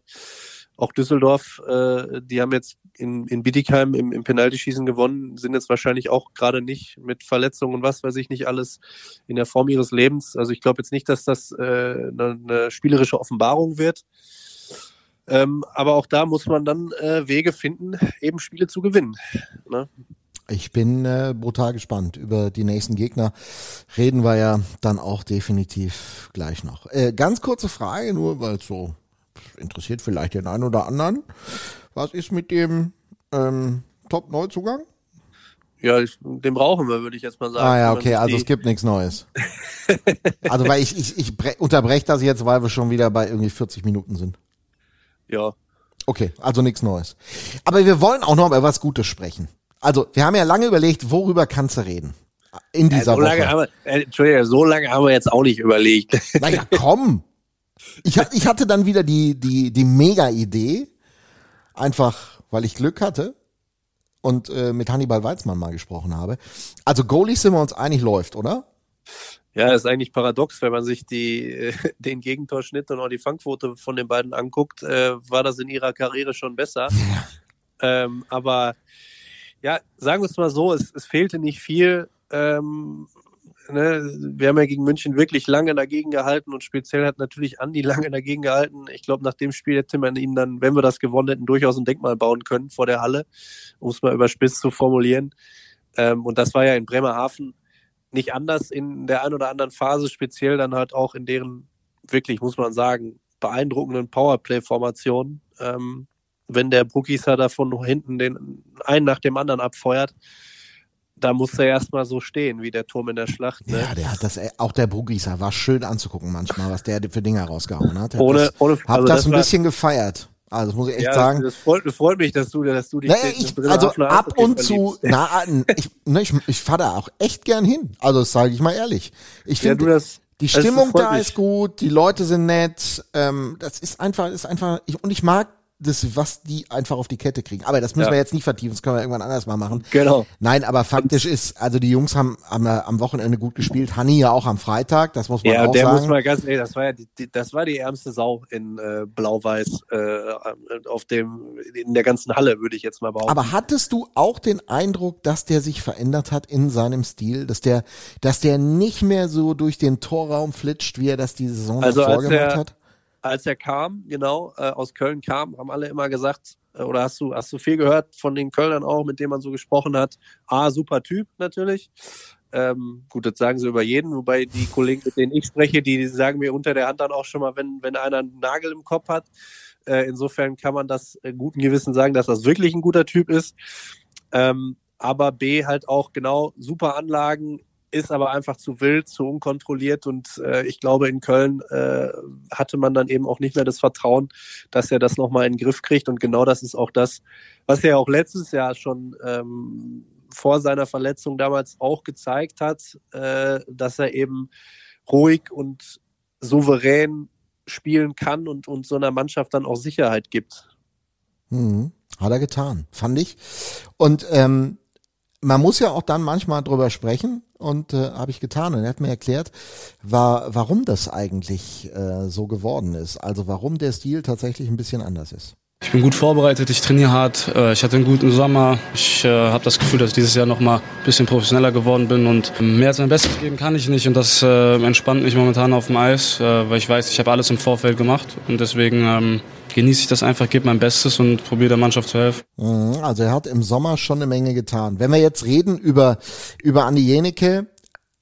auch Düsseldorf, äh, die haben jetzt in, in Bietigheim im, im Penaltyschießen gewonnen, sind jetzt wahrscheinlich auch gerade nicht mit Verletzungen und was weiß ich nicht alles in der Form ihres Lebens. Also ich glaube jetzt nicht, dass das äh, eine, eine spielerische Offenbarung wird. Ähm, aber auch da muss man dann äh, Wege finden, eben Spiele zu gewinnen. Ne? Ich bin äh, brutal gespannt. Über die nächsten Gegner reden wir ja dann auch definitiv gleich noch. Äh, ganz kurze Frage, nur weil es so interessiert vielleicht den einen oder anderen. Was ist mit dem ähm, Top-Neuzugang? Ja, ich, den brauchen wir, würde ich jetzt mal sagen. Ah ja, okay, also es gibt nichts Neues. also weil ich, ich, ich unterbreche das jetzt, weil wir schon wieder bei irgendwie 40 Minuten sind. Ja. Okay, also nichts Neues. Aber wir wollen auch noch über was Gutes sprechen. Also, wir haben ja lange überlegt, worüber kannst du reden? In dieser ja, so Woche. Lange wir, äh, Entschuldigung, so lange haben wir jetzt auch nicht überlegt. Naja, komm. Ich, ich hatte dann wieder die, die, die Mega-Idee, einfach weil ich Glück hatte und äh, mit Hannibal Weizmann mal gesprochen habe. Also Goalies sind wir uns einig, läuft, oder? Ja, ist eigentlich paradox, wenn man sich die, äh, den Gegentorschnitt und auch die Fangquote von den beiden anguckt, äh, war das in ihrer Karriere schon besser. ähm, aber ja, sagen wir es mal so, es, es fehlte nicht viel. Ähm, ne? Wir haben ja gegen München wirklich lange dagegen gehalten und speziell hat natürlich Andi lange dagegen gehalten. Ich glaube, nach dem Spiel hätte man ihm dann, wenn wir das gewonnen hätten, durchaus ein Denkmal bauen können vor der Halle, um es mal überspitzt zu formulieren. Ähm, und das war ja in Bremerhaven nicht anders in der einen oder anderen Phase, speziell dann halt auch in deren wirklich, muss man sagen, beeindruckenden Powerplay-Formationen. Ähm, wenn der Brookieser da von hinten den einen nach dem anderen abfeuert, da muss er erstmal so stehen, wie der Turm in der Schlacht. Ne? Ja, der hat das, auch der Brugieser war schön anzugucken manchmal, was der für Dinger rausgehauen hat. ohne, das, ohne, hab also das, das ein bisschen gefeiert. Also das muss ich echt ja, sagen. Das freut, das freut, mich, dass du, dass du dich naja, ich, also ab und zu, na, ich, ne, ich, ich fahre da auch echt gern hin. Also das sage ich mal ehrlich. Ich finde, ja, die Stimmung da ist gut, die Leute sind nett. Ähm, das ist einfach, ist einfach. Ich, und ich mag das, was die einfach auf die Kette kriegen. Aber das müssen ja. wir jetzt nicht vertiefen, das können wir irgendwann anders mal machen. Genau. Nein, aber faktisch ist, also die Jungs haben, haben am Wochenende gut gespielt, Hanni ja auch am Freitag, das muss man ja, auch der sagen. muss mal ganz ehrlich, das war ja die, die, das war die ärmste Sau in äh, Blau-Weiß äh, auf dem, in der ganzen Halle, würde ich jetzt mal behaupten. Aber hattest du auch den Eindruck, dass der sich verändert hat in seinem Stil, dass der, dass der nicht mehr so durch den Torraum flitscht, wie er das die Saison also davor gemacht er, hat? Als er kam, genau, äh, aus Köln kam, haben alle immer gesagt, äh, oder hast du, hast du viel gehört von den Kölnern auch, mit denen man so gesprochen hat? Ah, super Typ natürlich. Ähm, gut, das sagen sie über jeden, wobei die Kollegen, mit denen ich spreche, die sagen mir unter der Hand dann auch schon mal, wenn, wenn einer einen Nagel im Kopf hat. Äh, insofern kann man das äh, guten Gewissen sagen, dass das wirklich ein guter Typ ist. Ähm, aber B halt auch genau super Anlagen, ist aber einfach zu wild, zu unkontrolliert und äh, ich glaube, in Köln äh, hatte man dann eben auch nicht mehr das Vertrauen, dass er das nochmal in den Griff kriegt und genau das ist auch das, was er auch letztes Jahr schon ähm, vor seiner Verletzung damals auch gezeigt hat, äh, dass er eben ruhig und souverän spielen kann und, und so einer Mannschaft dann auch Sicherheit gibt. Mhm. Hat er getan, fand ich. Und ähm, man muss ja auch dann manchmal drüber sprechen und äh, habe ich getan und er hat mir erklärt, war, warum das eigentlich äh, so geworden ist. Also warum der Stil tatsächlich ein bisschen anders ist. Ich bin gut vorbereitet, ich trainiere hart, äh, ich hatte einen guten Sommer. Ich äh, habe das Gefühl, dass ich dieses Jahr noch mal ein bisschen professioneller geworden bin und mehr als mein Bestes geben kann ich nicht und das äh, entspannt mich momentan auf dem Eis, äh, weil ich weiß, ich habe alles im Vorfeld gemacht und deswegen ähm, genieße ich das einfach, gebe mein Bestes und probiere der Mannschaft zu helfen. Mhm, also er hat im Sommer schon eine Menge getan. Wenn wir jetzt reden über, über Andi Jenecke,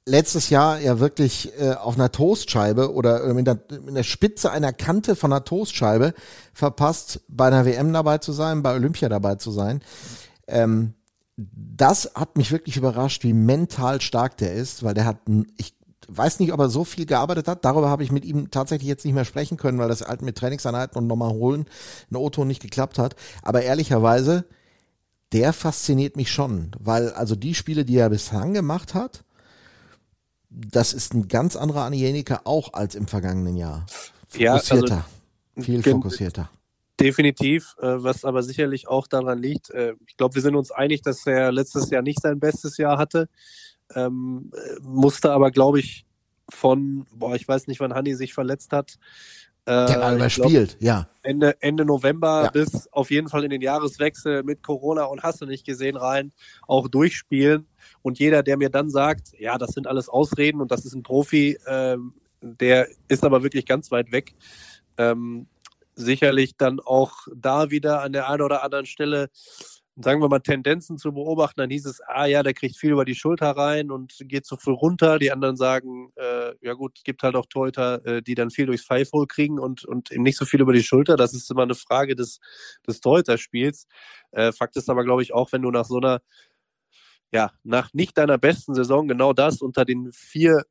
letztes Jahr ja wirklich äh, auf einer Toastscheibe oder in der, in der Spitze einer Kante von einer Toastscheibe verpasst, bei einer WM dabei zu sein, bei Olympia dabei zu sein. Ähm, das hat mich wirklich überrascht, wie mental stark der ist, weil der hat, ich weiß nicht, ob er so viel gearbeitet hat. Darüber habe ich mit ihm tatsächlich jetzt nicht mehr sprechen können, weil das halt mit Trainingseinheiten und nochmal holen ein Auto nicht geklappt hat. Aber ehrlicherweise, der fasziniert mich schon, weil also die Spiele, die er bislang gemacht hat, das ist ein ganz anderer Anijenika auch als im vergangenen Jahr. Fokussierter, ja, also, viel fokussierter. Definitiv, äh, was aber sicherlich auch daran liegt. Äh, ich glaube, wir sind uns einig, dass er letztes Jahr nicht sein bestes Jahr hatte. Ähm, musste aber, glaube ich, von, boah, ich weiß nicht, wann Hanni sich verletzt hat. Äh, Der mal spielt, ja. Ende, Ende November ja. bis auf jeden Fall in den Jahreswechsel mit Corona und hast du nicht gesehen rein, auch durchspielen. Und jeder, der mir dann sagt, ja, das sind alles Ausreden und das ist ein Profi, ähm, der ist aber wirklich ganz weit weg. Ähm, sicherlich dann auch da wieder an der einen oder anderen Stelle sagen wir mal, Tendenzen zu beobachten, dann hieß es, ah ja, der kriegt viel über die Schulter rein und geht so viel runter. Die anderen sagen, äh, ja gut, es gibt halt auch Torhüter, äh, die dann viel durchs Pfeifhole kriegen und, und eben nicht so viel über die Schulter. Das ist immer eine Frage des, des Torhüterspiels. Äh, Fakt ist aber, glaube ich, auch, wenn du nach so einer, ja, nach nicht deiner besten Saison genau das unter den vier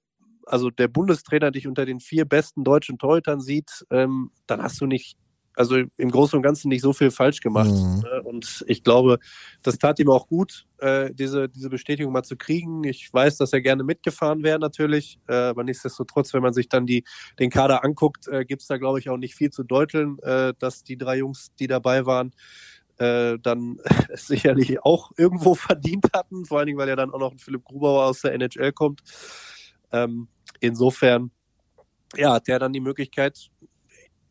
also der Bundestrainer dich unter den vier besten deutschen Torhütern sieht, ähm, dann hast du nicht also im Großen und Ganzen nicht so viel falsch gemacht. Mhm. Ne? Und ich glaube, das tat ihm auch gut, äh, diese, diese Bestätigung mal zu kriegen. Ich weiß, dass er gerne mitgefahren wäre natürlich, äh, aber nichtsdestotrotz, wenn man sich dann die, den Kader anguckt, äh, gibt es da, glaube ich, auch nicht viel zu deuteln, dass die drei Jungs, die dabei waren, dann sicherlich auch irgendwo verdient hatten, vor allen Dingen, weil ja dann auch noch ein Philipp Grubauer aus der NHL kommt. Ähm, insofern, ja, hat der dann die Möglichkeit,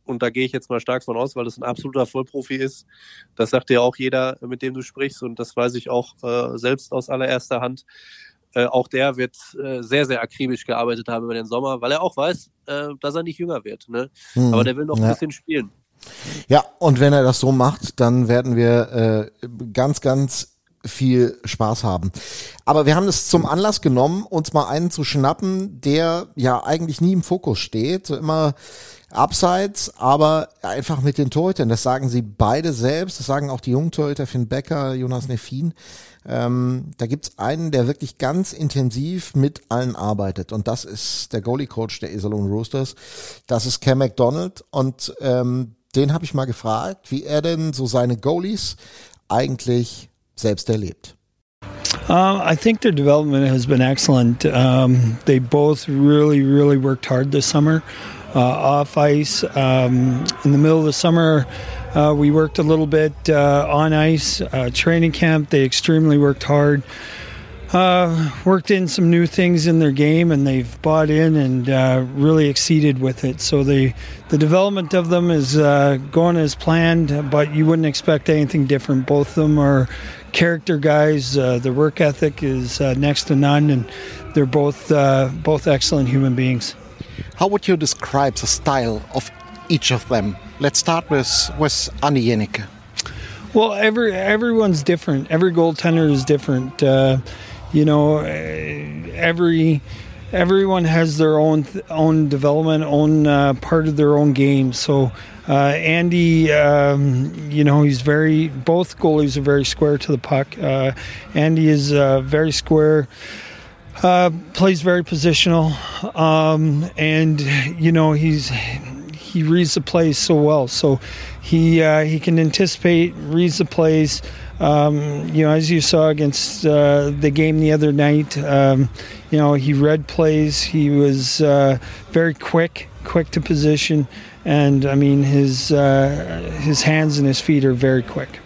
und da gehe ich jetzt mal stark von aus, weil das ein absoluter Vollprofi ist. Das sagt ja auch jeder, mit dem du sprichst und das weiß ich auch äh, selbst aus allererster Hand. Äh, auch der wird äh, sehr, sehr akribisch gearbeitet haben über den Sommer, weil er auch weiß, äh, dass er nicht jünger wird. Ne? Hm, Aber der will noch ja. ein bisschen spielen. Ja, und wenn er das so macht, dann werden wir äh, ganz, ganz viel Spaß haben. Aber wir haben es zum Anlass genommen, uns mal einen zu schnappen, der ja eigentlich nie im Fokus steht, so immer abseits, aber einfach mit den Torhütern. Das sagen sie beide selbst. Das sagen auch die jungen Torhüter, Finn Becker, Jonas Neffin. Ähm, da gibt's einen, der wirklich ganz intensiv mit allen arbeitet. Und das ist der Goalie-Coach der Iserlohn Roosters. Das ist Cam McDonald. Und ähm, den habe ich mal gefragt, wie er denn so seine Goalies eigentlich selbst erlebt. Uh, I think their development has been excellent. Um, they both really, really worked hard this summer. Uh, off ice. Um, in the middle of the summer, uh, we worked a little bit uh, on ice. Uh, training camp, they extremely worked hard. Uh, worked in some new things in their game, and they've bought in and uh, really exceeded with it. So the the development of them is going as planned, but you wouldn't expect anything different. Both of them are character guys. their work ethic is next to none, and they're both both excellent human beings. How would you describe the style of each of them? Let's start with with Annie Jenicke. Well, every everyone's different. Every goaltender is different. Uh, you know, every everyone has their own own development, own uh, part of their own game. So. Uh, Andy, um, you know, he's very. Both goalies are very square to the puck. Uh, Andy is uh, very square uh, plays very positional, um, and you know he's he reads the plays so well. So he uh, he can anticipate, reads the plays. Um, you know, as you saw against uh, the game the other night, um, you know he read plays. He was uh, very quick, quick to position, and I mean his uh, his hands and his feet are very quick.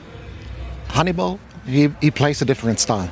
Hannibal, he, he plays a different style.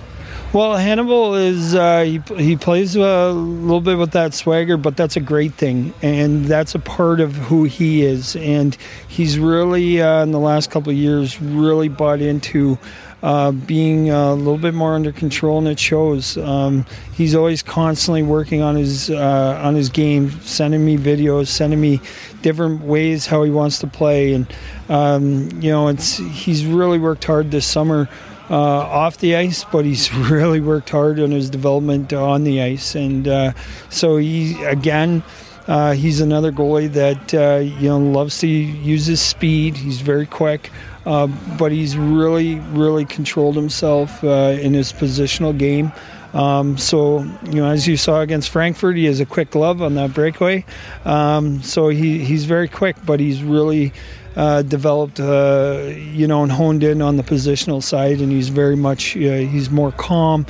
Well, Hannibal is uh, he he plays a little bit with that swagger, but that's a great thing, and that's a part of who he is. And he's really uh, in the last couple of years really bought into. Uh, being a little bit more under control, and it shows. Um, he's always constantly working on his uh, on his game, sending me videos, sending me different ways how he wants to play, and um, you know, it's he's really worked hard this summer uh, off the ice, but he's really worked hard on his development on the ice, and uh, so he again. Uh, he's another goalie that uh, you know loves to use his speed. He's very quick, uh, but he's really, really controlled himself uh, in his positional game. Um, so you know, as you saw against Frankfurt, he has a quick glove on that breakaway. Um, so he, he's very quick, but he's really uh, developed, uh, you know, and honed in on the positional side, and he's very much uh, he's more calm.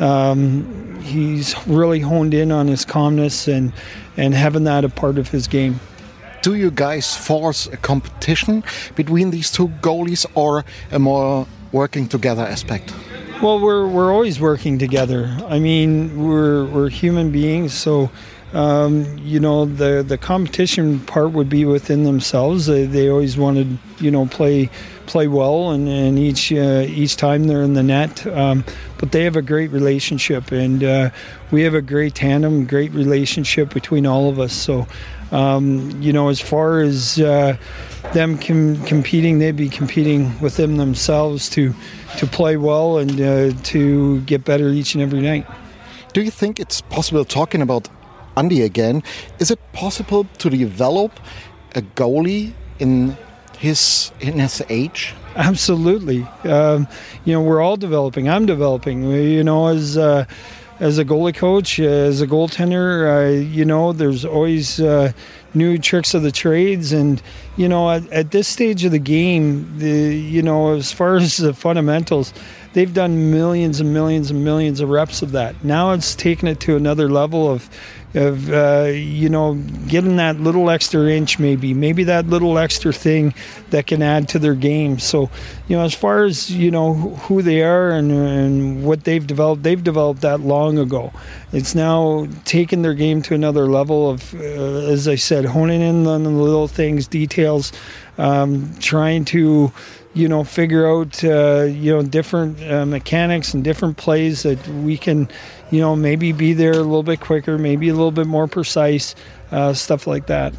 Um, he's really honed in on his calmness and and having that a part of his game. Do you guys force a competition between these two goalies, or a more working together aspect? Well, we're we're always working together. I mean, we're we're human beings, so um, you know the the competition part would be within themselves. They, they always wanted you know play play well, and, and each uh, each time they're in the net. Um, but they have a great relationship, and uh, we have a great tandem, great relationship between all of us. So. Um, you know, as far as uh, them com- competing, they'd be competing within themselves to to play well and uh, to get better each and every night. Do you think it's possible, talking about Andy again, is it possible to develop a goalie in his in his age? Absolutely. Um, you know, we're all developing. I'm developing. You know, as uh, as a goalie coach, as a goaltender, uh, you know, there's always uh, new tricks of the trades, and you know, at, at, this stage of the game, the you know, as far as the fundamentals, they've done millions and millions and millions of reps of that. Now it's taken it to another level of of uh, you know getting that little extra inch maybe maybe that little extra thing that can add to their game. So you know as far as you know who they are and, and what they've developed they've developed that long ago. It's now taken their game to another level of uh, as i said honing in on the little things details um, trying to you know figure out uh, you know different uh, mechanics and different plays that we can you know, maybe be there a little bit quicker, maybe a little bit more precise, uh, stuff like that.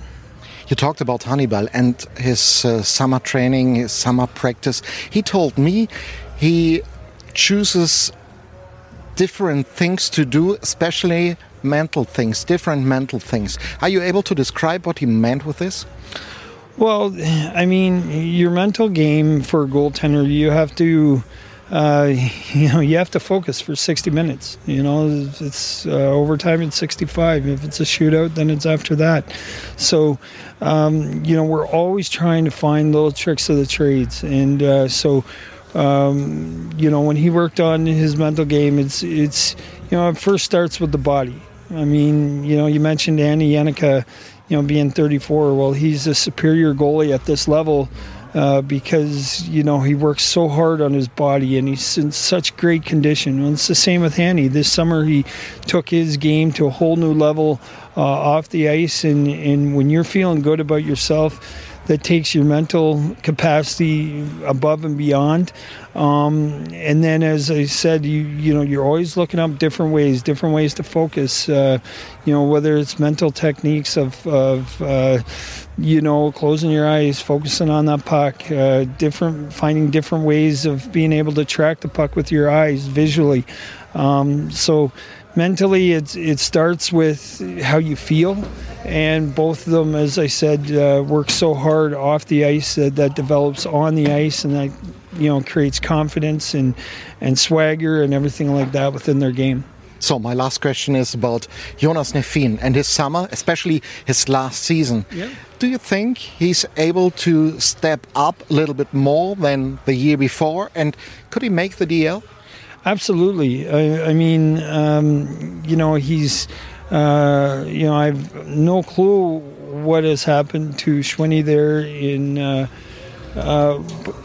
You talked about Hannibal and his uh, summer training, his summer practice. He told me he chooses different things to do, especially mental things, different mental things. Are you able to describe what he meant with this? Well, I mean, your mental game for a goaltender, you have to uh, you know, you have to focus for 60 minutes. You know, it's uh, overtime at 65. If it's a shootout, then it's after that. So, um, you know, we're always trying to find little tricks of the trades. And uh, so, um, you know, when he worked on his mental game, it's, it's, you know, it first starts with the body. I mean, you know, you mentioned Andy Janeka, you know, being 34. Well, he's a superior goalie at this level uh, because you know he works so hard on his body and he's in such great condition. And it's the same with Hanny. This summer he took his game to a whole new level uh, off the ice, and and when you're feeling good about yourself that takes your mental capacity above and beyond. Um, and then, as I said, you you know you're always looking up different ways, different ways to focus. Uh, you know whether it's mental techniques of of uh, you know closing your eyes, focusing on that puck, uh, different finding different ways of being able to track the puck with your eyes visually. Um, so mentally it's it starts with how you feel and both of them as i said uh, work so hard off the ice that, that develops on the ice and that you know creates confidence and and swagger and everything like that within their game so my last question is about Jonas Neffin and his summer, especially his last season. Yeah. Do you think he's able to step up a little bit more than the year before? And could he make the DL? Absolutely. I, I mean, um, you know, he's, uh, you know, I've no clue what has happened to Schwenny there in uh, uh,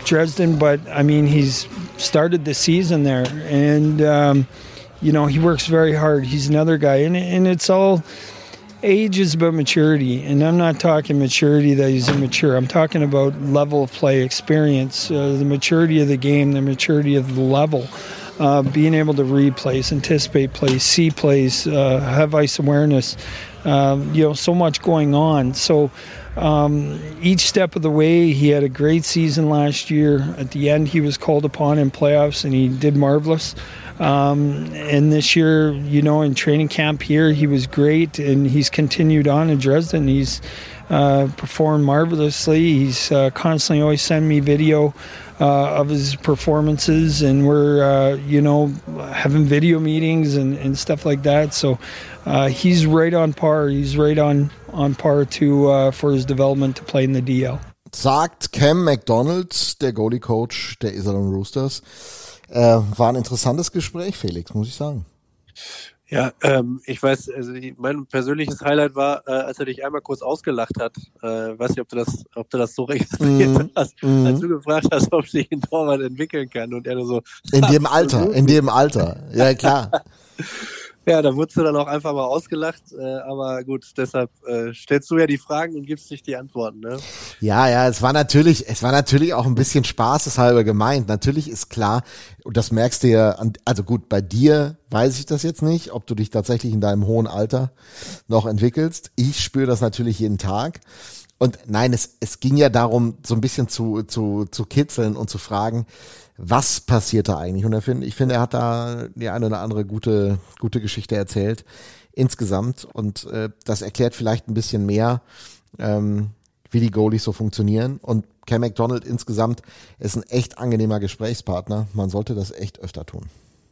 Dresden, but I mean, he's started the season there, and um, you know he works very hard. He's another guy, and and it's all age is about maturity, and I'm not talking maturity that he's immature. I'm talking about level of play, experience, uh, the maturity of the game, the maturity of the level. Uh, being able to read plays, anticipate plays, see plays, uh, have ice awareness, um, you know, so much going on. So um, each step of the way, he had a great season last year. At the end, he was called upon in playoffs, and he did marvelous. Um, and this year, you know, in training camp here, he was great, and he's continued on in Dresden. He's uh, performed marvelously. He's uh, constantly always sending me video uh, of his performances, and we're uh, you know having video meetings and, and stuff like that. So uh, he's right on par. He's right on on par to uh, for his development to play in the DL. Sagt Cam McDonald, der Goalie Coach der Iserlohn Roosters. Äh, war ein interessantes Gespräch, Felix, muss ich sagen. Ja, ähm, ich weiß, also mein persönliches Highlight war, äh, als er dich einmal kurz ausgelacht hat. Äh, weiß nicht, ob du das, ob du das so registriert mm, hast, mm. als du gefragt hast, ob sich ein Torwart entwickeln kann und er nur so. In dem Alter, in dem Alter. Ja, klar. Ja, da wurdest du dann auch einfach mal ausgelacht, äh, aber gut, deshalb äh, stellst du ja die Fragen und gibst nicht die Antworten, ne? Ja, ja, es war natürlich, es war natürlich auch ein bisschen spaßeshalber gemeint. Natürlich ist klar, und das merkst du ja, an, also gut, bei dir weiß ich das jetzt nicht, ob du dich tatsächlich in deinem hohen Alter noch entwickelst. Ich spüre das natürlich jeden Tag. Und nein, es, es ging ja darum, so ein bisschen zu, zu, zu kitzeln und zu fragen, was passiert da eigentlich? Und er find, ich finde, er hat da die eine oder andere gute, gute Geschichte erzählt insgesamt. Und äh, das erklärt vielleicht ein bisschen mehr, ähm, wie die Goalies so funktionieren. Und Cam McDonald insgesamt ist ein echt angenehmer Gesprächspartner. Man sollte das echt öfter tun.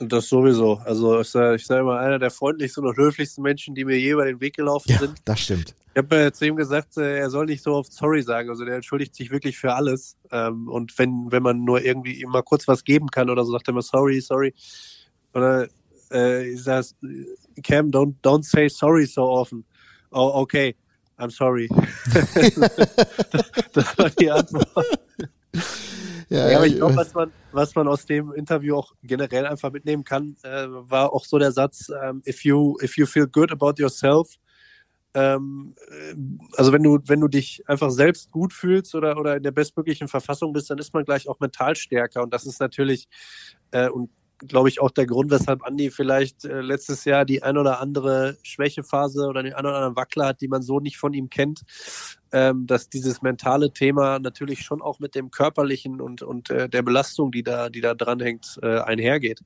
Das sowieso. Also ich sage sag immer, einer der freundlichsten und höflichsten Menschen, die mir je über den Weg gelaufen ja, sind. Das stimmt. Ich habe äh, zu ihm gesagt, äh, er soll nicht so oft sorry sagen. Also der entschuldigt sich wirklich für alles. Ähm, und wenn, wenn man nur irgendwie ihm mal kurz was geben kann oder so, sagt er immer sorry, sorry. Oder äh, ich sage, Cam, don't, don't say sorry so often. Oh, okay, I'm sorry. das war die Antwort. Ja, ja, aber ich glaube, was man, was man aus dem Interview auch generell einfach mitnehmen kann, äh, war auch so der Satz, ähm, if you if you feel good about yourself, ähm, äh, also wenn du wenn du dich einfach selbst gut fühlst oder oder in der bestmöglichen Verfassung bist, dann ist man gleich auch mental stärker. Und das ist natürlich äh, und glaube ich, auch der Grund, weshalb Andi vielleicht äh, letztes Jahr die ein oder andere Schwächephase oder den ein oder anderen Wackler hat, die man so nicht von ihm kennt, ähm, dass dieses mentale Thema natürlich schon auch mit dem körperlichen und, und äh, der Belastung, die da, die da dranhängt, äh, einhergeht.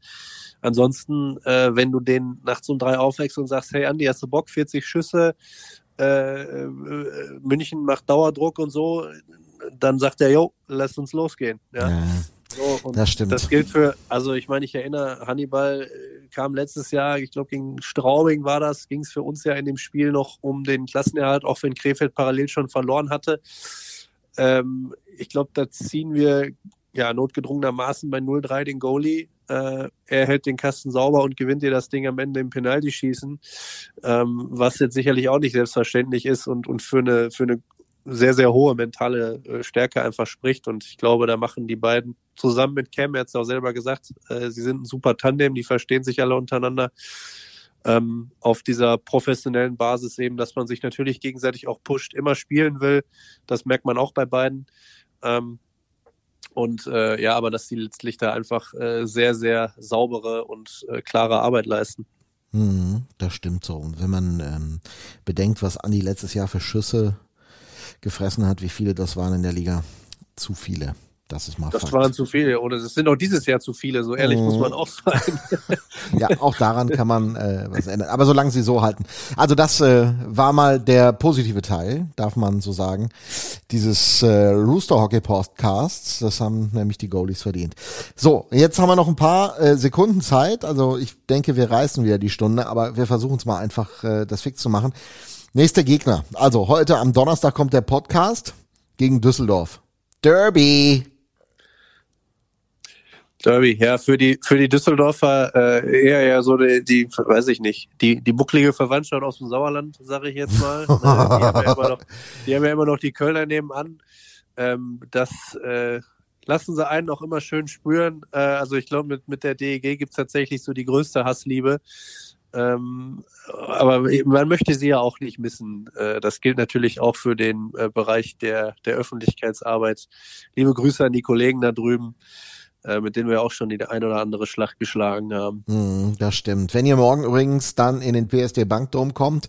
Ansonsten, äh, wenn du den nachts um drei aufwächst und sagst, hey Andi, hast du Bock, 40 Schüsse, äh, äh, München macht Dauerdruck und so, dann sagt er, jo, lass uns losgehen. Ja. ja. So, das stimmt. Das gilt für, also ich meine, ich erinnere, Hannibal äh, kam letztes Jahr, ich glaube gegen Straubing war das, ging es für uns ja in dem Spiel noch um den Klassenerhalt, auch wenn Krefeld parallel schon verloren hatte. Ähm, ich glaube, da ziehen wir ja notgedrungenermaßen bei 0-3 den Goalie. Äh, er hält den Kasten sauber und gewinnt dir das Ding am Ende im Penalty-Schießen, ähm, was jetzt sicherlich auch nicht selbstverständlich ist und, und für eine, für eine sehr, sehr hohe mentale äh, Stärke einfach spricht. Und ich glaube, da machen die beiden zusammen mit Cam, er hat es auch selber gesagt, äh, sie sind ein super Tandem, die verstehen sich alle untereinander. Ähm, auf dieser professionellen Basis eben, dass man sich natürlich gegenseitig auch pusht, immer spielen will. Das merkt man auch bei beiden. Ähm, und äh, ja, aber dass die letztlich da einfach äh, sehr, sehr saubere und äh, klare Arbeit leisten. Mhm, das stimmt so. Und wenn man ähm, bedenkt, was Andi letztes Jahr für Schüsse gefressen hat, wie viele das waren in der Liga. Zu viele. Das ist mal Das Fakt. waren zu viele oder es sind auch dieses Jahr zu viele, so ehrlich mhm. muss man auch sein. ja, auch daran kann man äh, was ändern. Aber solange sie so halten. Also das äh, war mal der positive Teil, darf man so sagen, dieses äh, Rooster Hockey Podcasts. Das haben nämlich die Goalies verdient. So, jetzt haben wir noch ein paar äh, Sekunden Zeit. Also ich denke, wir reißen wieder die Stunde, aber wir versuchen es mal einfach, äh, das fix zu machen. Nächster Gegner. Also heute am Donnerstag kommt der Podcast gegen Düsseldorf. Derby. Derby, ja, für die, für die Düsseldorfer äh, eher ja so die, die, weiß ich nicht, die, die bucklige Verwandtschaft aus dem Sauerland, sage ich jetzt mal. äh, die, haben ja immer noch, die haben ja immer noch die Kölner nebenan. Ähm, das äh, lassen sie einen auch immer schön spüren. Äh, also ich glaube, mit, mit der DEG gibt es tatsächlich so die größte Hassliebe. Ähm, aber man möchte sie ja auch nicht missen. Äh, das gilt natürlich auch für den äh, Bereich der, der Öffentlichkeitsarbeit. Liebe Grüße an die Kollegen da drüben äh, mit denen wir auch schon die ein oder andere Schlacht geschlagen haben. Mm, das stimmt. Wenn ihr morgen übrigens dann in den PSD Bankdom kommt,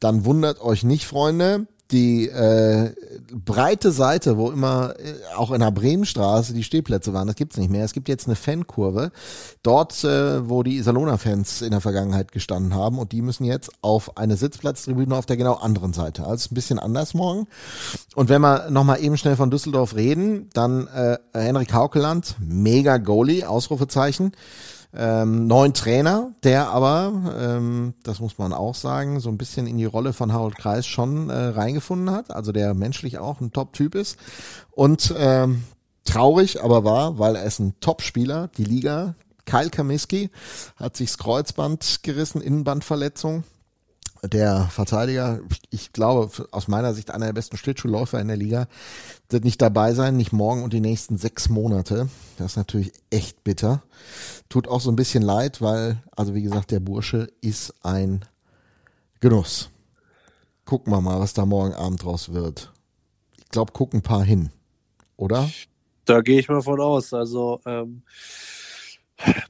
dann wundert euch nicht, Freunde die äh, breite Seite, wo immer äh, auch in der Bremenstraße die Stehplätze waren, das gibt's nicht mehr. Es gibt jetzt eine Fankurve, dort, äh, wo die Iserlohner-Fans in der Vergangenheit gestanden haben und die müssen jetzt auf eine Sitzplatztribüne auf der genau anderen Seite. Also ein bisschen anders morgen. Und wenn wir nochmal eben schnell von Düsseldorf reden, dann äh, Henrik Haukeland, mega Goalie, Ausrufezeichen ähm, neuen Trainer, der aber, ähm, das muss man auch sagen, so ein bisschen in die Rolle von Harold Kreis schon äh, reingefunden hat, also der menschlich auch ein Top-Typ ist. Und ähm, traurig aber war, weil er ist ein Top-Spieler, die Liga. Kyle Kamiski hat sich das Kreuzband gerissen, Innenbandverletzung der Verteidiger, ich glaube, aus meiner Sicht einer der besten Schlittschuhläufer in der Liga, wird nicht dabei sein, nicht morgen und die nächsten sechs Monate. Das ist natürlich echt bitter. Tut auch so ein bisschen leid, weil, also wie gesagt, der Bursche ist ein Genuss. Gucken wir mal, was da morgen Abend draus wird. Ich glaube, gucken ein paar hin, oder? Da gehe ich mal von aus. Also, ähm,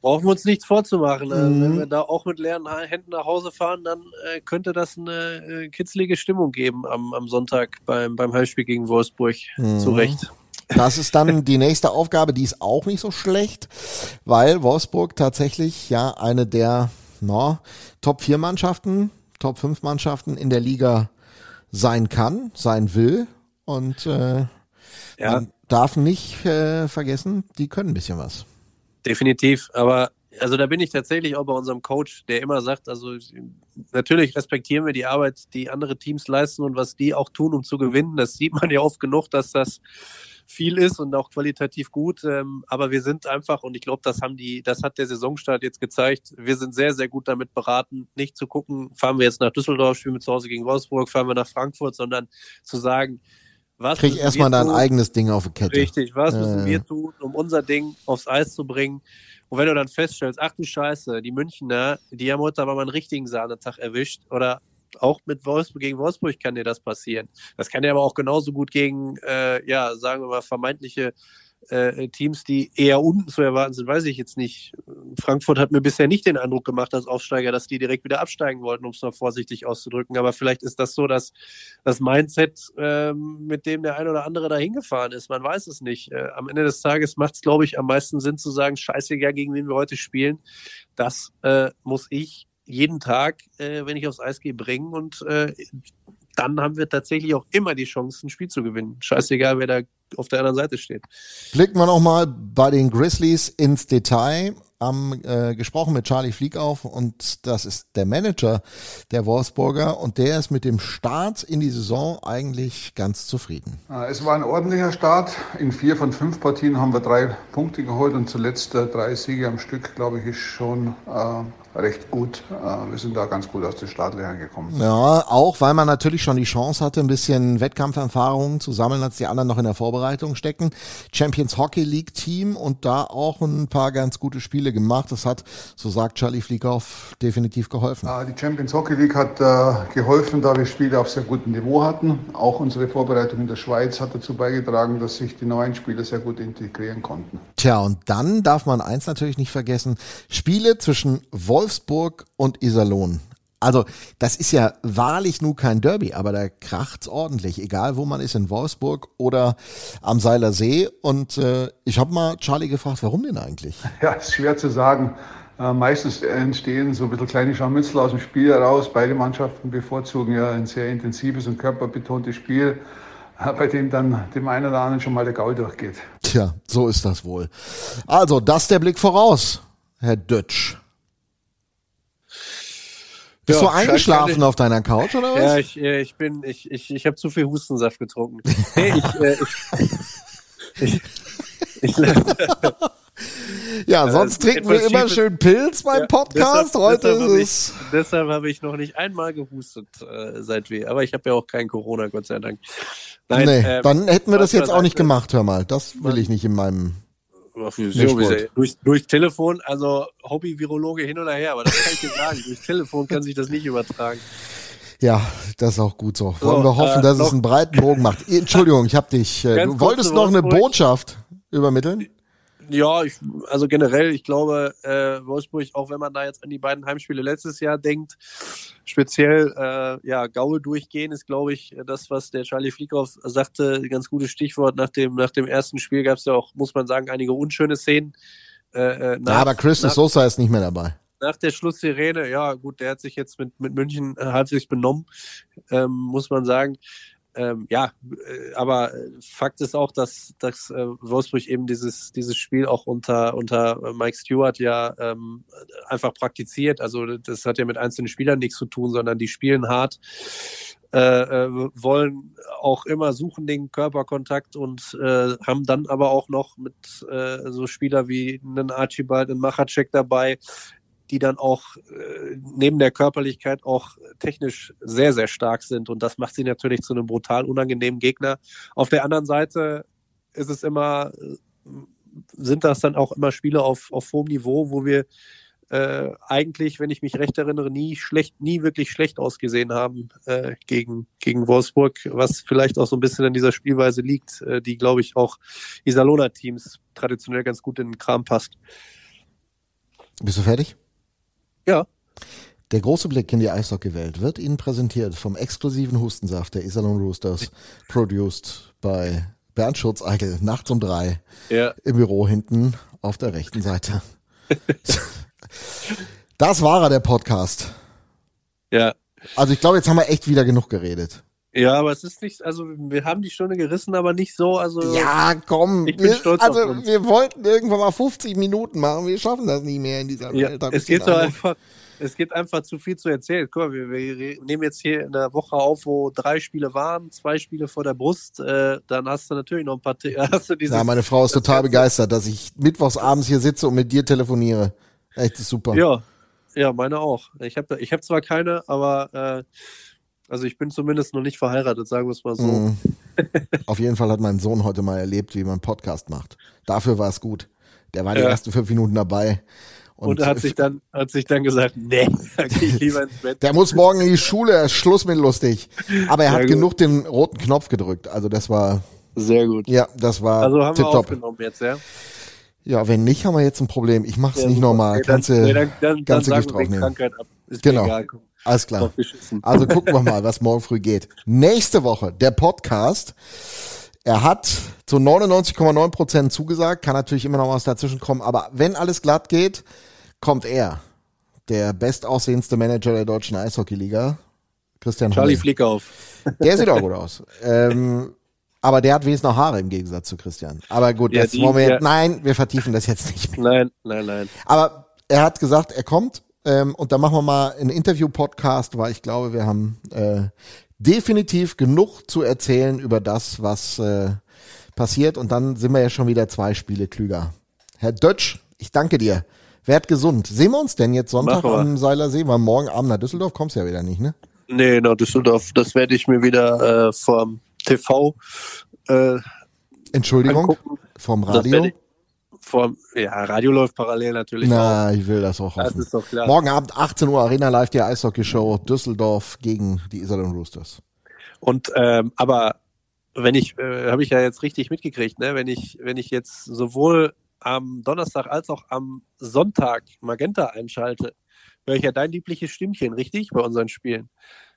brauchen wir uns nichts vorzumachen. Mhm. Wenn wir da auch mit leeren Händen nach Hause fahren, dann äh, könnte das eine äh, kitzlige Stimmung geben am, am Sonntag beim, beim Heimspiel gegen Wolfsburg. Mhm. Zu Recht. Das ist dann die nächste Aufgabe, die ist auch nicht so schlecht, weil Wolfsburg tatsächlich ja eine der no, Top 4 Mannschaften, Top 5 Mannschaften in der Liga sein kann, sein will. Und äh, ja. man darf nicht äh, vergessen, die können ein bisschen was. Definitiv, aber also da bin ich tatsächlich auch bei unserem Coach, der immer sagt, also natürlich respektieren wir die Arbeit, die andere Teams leisten und was die auch tun, um zu gewinnen. Das sieht man ja oft genug, dass das viel ist und auch qualitativ gut. Ähm, aber wir sind einfach, und ich glaube, das haben die, das hat der Saisonstart jetzt gezeigt. Wir sind sehr, sehr gut damit beraten, nicht zu gucken, fahren wir jetzt nach Düsseldorf, spielen wir zu Hause gegen Wolfsburg, fahren wir nach Frankfurt, sondern zu sagen, was Krieg erstmal dein eigenes Ding auf die Kette. Richtig, was äh. müssen wir tun, um unser Ding aufs Eis zu bringen? Und wenn du dann feststellst, ach du Scheiße, die Münchner, die haben heute aber mal einen richtigen Sahnetag erwischt oder auch mit Wolfsburg gegen Wolfsburg kann dir das passieren. Das kann dir aber auch genauso gut gegen, äh, ja, sagen wir mal, vermeintliche äh, Teams, die eher unten zu erwarten sind, weiß ich jetzt nicht. Frankfurt hat mir bisher nicht den Eindruck gemacht als Aufsteiger, dass die direkt wieder absteigen wollten, um es mal vorsichtig auszudrücken. Aber vielleicht ist das so, dass das Mindset, äh, mit dem der ein oder andere da hingefahren ist. Man weiß es nicht. Äh, am Ende des Tages macht es, glaube ich, am meisten Sinn zu sagen, scheißegal, gegen wen wir heute spielen. Das äh, muss ich jeden Tag, äh, wenn ich aufs Eis gehe, bringen und äh, dann haben wir tatsächlich auch immer die Chance, ein Spiel zu gewinnen. Scheißegal, wer da auf der anderen Seite steht. Blicken wir noch mal bei den Grizzlies ins Detail. Haben äh, gesprochen mit Charlie Flieg auf und das ist der Manager der Wolfsburger und der ist mit dem Start in die Saison eigentlich ganz zufrieden. Es war ein ordentlicher Start. In vier von fünf Partien haben wir drei Punkte geholt und zuletzt äh, drei Siege am Stück, glaube ich, ist schon äh, recht gut. Äh, wir sind da ganz gut aus den Startlöchern gekommen. Ja, auch weil man natürlich schon die Chance hatte, ein bisschen Wettkampferfahrung zu sammeln, als die anderen noch in der Vorbereitung stecken. Champions Hockey League Team und da auch ein paar ganz gute Spiele gemacht. Das hat, so sagt Charlie Flieghoff, definitiv geholfen. Die Champions Hockey League hat äh, geholfen, da wir Spiele auf sehr gutem Niveau hatten. Auch unsere Vorbereitung in der Schweiz hat dazu beigetragen, dass sich die neuen Spieler sehr gut integrieren konnten. Tja, und dann darf man eins natürlich nicht vergessen. Spiele zwischen Wolf Wolfsburg und Iserlohn. Also, das ist ja wahrlich nur kein Derby, aber da kracht's ordentlich, egal wo man ist, in Wolfsburg oder am Seiler See. Und äh, ich habe mal Charlie gefragt, warum denn eigentlich? Ja, ist schwer zu sagen. Äh, meistens entstehen so ein bisschen kleine Scharmützel aus dem Spiel heraus. Beide Mannschaften bevorzugen ja ein sehr intensives und körperbetontes Spiel, äh, bei dem dann dem einen oder anderen schon mal der Gaul durchgeht. Tja, so ist das wohl. Also, das der Blick voraus, Herr Dötsch. Bist ja, du eingeschlafen auf deiner Couch oder was? Ja, ich, ich bin, ich, ich, ich habe zu viel Hustensaft getrunken. Nee, ich, äh, ich, ich, ich Ja, Äh, sonst trinken wir immer Schiefes- schön Pilz beim Ja, Podcast. deshalb- Heute deshalb habe ist es. ich, deshalb habe ich noch nicht einmal gehustet äh, seit wir. Aber ich habe ja auch kein Corona, Gott sei Dank. Nein, nee, ähm, dann hätten wir das jetzt auch nicht gemacht, hör mal. Das will ich nicht in meinem. Durch, durch Telefon, also Hobby-Virologe hin oder her, aber das kann ich dir sagen. durch Telefon kann sich das nicht übertragen. Ja, das ist auch gut so. Wollen So, wir hoffen, äh, dass es noch- einen breiten Bogen macht. Entschuldigung, ich habe dich. Äh, du wolltest noch eine. Botschaft übermitteln? Ja, ich, also generell, ich glaube, äh, Wolfsburg, auch wenn man da jetzt an die beiden Heimspiele letztes Jahr denkt, speziell äh, ja, Gaul durchgehen, ist, glaube ich, das, was der Charlie Flickhoff sagte, ein ganz gutes Stichwort. Nach dem, nach dem ersten Spiel gab es ja auch, muss man sagen, einige unschöne Szenen. Äh, äh, nach, ja, aber Christus nach, Sosa ist nicht mehr dabei. nach der Schlusssirene, ja gut, der hat sich jetzt mit, mit München äh, halbwegs benommen, ähm, muss man sagen. Ähm, ja, äh, aber äh, Fakt ist auch, dass, dass äh, Wolfsburg eben dieses, dieses Spiel auch unter, unter äh, Mike Stewart ja ähm, einfach praktiziert. Also das hat ja mit einzelnen Spielern nichts zu tun, sondern die spielen hart, äh, wollen auch immer suchen den Körperkontakt und haben dann aber auch noch mit so Spieler wie einen Archibald, einen Machacek dabei, die dann auch äh, neben der Körperlichkeit auch technisch sehr, sehr stark sind. Und das macht sie natürlich zu einem brutal unangenehmen Gegner. Auf der anderen Seite ist es immer, äh, sind das dann auch immer Spiele auf, auf hohem Niveau, wo wir äh, eigentlich, wenn ich mich recht erinnere, nie schlecht, nie wirklich schlecht ausgesehen haben äh, gegen, gegen Wolfsburg, was vielleicht auch so ein bisschen an dieser Spielweise liegt, äh, die, glaube ich, auch Isalona-Teams traditionell ganz gut in den Kram passt. Bist du fertig? Ja. Der große Blick in die Eishockeywelt wird Ihnen präsentiert vom exklusiven Hustensaft der Iserlohn Roosters, produced bei Bernd Schurz-Eichel, nachts um drei Ja. im Büro hinten auf der rechten Seite. das war er, der Podcast. Ja. Also ich glaube, jetzt haben wir echt wieder genug geredet. Ja, aber es ist nicht, also wir haben die Stunde gerissen, aber nicht so, also. Ja, komm. Ich bin wir, stolz also auf uns. wir wollten irgendwann mal 50 Minuten machen. Wir schaffen das nie mehr in dieser Ja, Welt. es geht doch einfach, es gibt einfach zu viel zu erzählen. Guck mal, wir, wir nehmen jetzt hier in der Woche auf, wo drei Spiele waren, zwei Spiele vor der Brust, äh, dann hast du natürlich noch ein paar, hast du dieses, Ja, meine Frau ist total begeistert, dass ich mittwochs abends hier sitze und mit dir telefoniere. Echt super. Ja, ja, meine auch. Ich habe ich hab zwar keine, aber äh, also ich bin zumindest noch nicht verheiratet, sagen wir es mal so. Mhm. Auf jeden Fall hat mein Sohn heute mal erlebt, wie man Podcast macht. Dafür war es gut. Der war die Ja. ersten fünf Minuten dabei. Und, er hat sich dann, hat sich dann gesagt, nee, da gehe ich lieber ins Bett. der muss morgen in die Schule, Schluss mit lustig. Aber er Sehr hat gut. genug den roten Knopf gedrückt. Also das war, Sehr gut. ja, das war Also haben wir tipptopp. aufgenommen jetzt, ja? Ja, wenn nicht, haben wir jetzt ein Problem. Ich mach's Ja, nicht super. normal. Nee, dann- Kannst du nee, dann- dann- dann sagen Gift wir draufnehmen. Krankheit ab. Ist genau. egal, komm. Alles klar. Also gucken wir mal, was morgen früh geht. Nächste Woche, der Podcast. Er hat zu 99,9 Prozent zugesagt, kann natürlich immer noch was dazwischen kommen, aber wenn alles glatt geht, kommt er. Der bestaussehendste Manager der deutschen Eishockeyliga, Christian Charlie Holle. Flickauf. Der sieht auch gut aus. Ähm, aber der hat wenigstens noch Haare im Gegensatz zu Christian. Aber gut, Ja, jetzt die- wir, ja. nein, wir vertiefen das jetzt nicht mehr. Nein, nein, nein. Aber er hat gesagt, er kommt ähm, und da machen wir mal einen Interview-Podcast, weil ich glaube, wir haben äh, definitiv genug zu erzählen über das, was äh, passiert und dann sind wir ja schon wieder zwei Spiele klüger. Herr Dötsch, ich danke dir. Werd gesund. Sehen wir uns denn jetzt Sonntag am Seilersee? Weil morgen Abend nach Düsseldorf kommst du ja wieder nicht, ne? Nee, nach Düsseldorf. Das werde ich mir wieder äh, vom TV äh, Entschuldigung, angucken. vom Radio. Vom, ja, Radio läuft parallel natürlich Na, ich will das auch Das hoffen. ist doch klar. Morgen Abend 18 Uhr Arena Live, die Eishockey-Show Düsseldorf gegen die Iserlohn Roosters. auch. Und ähm, aber wenn ich, äh, habe ich ja jetzt richtig mitgekriegt, ne? Wenn ich, wenn ich jetzt sowohl am Donnerstag als auch am Sonntag Magenta einschalte, höre ich ja dein liebliches Stimmchen, richtig? Bei unseren Spielen.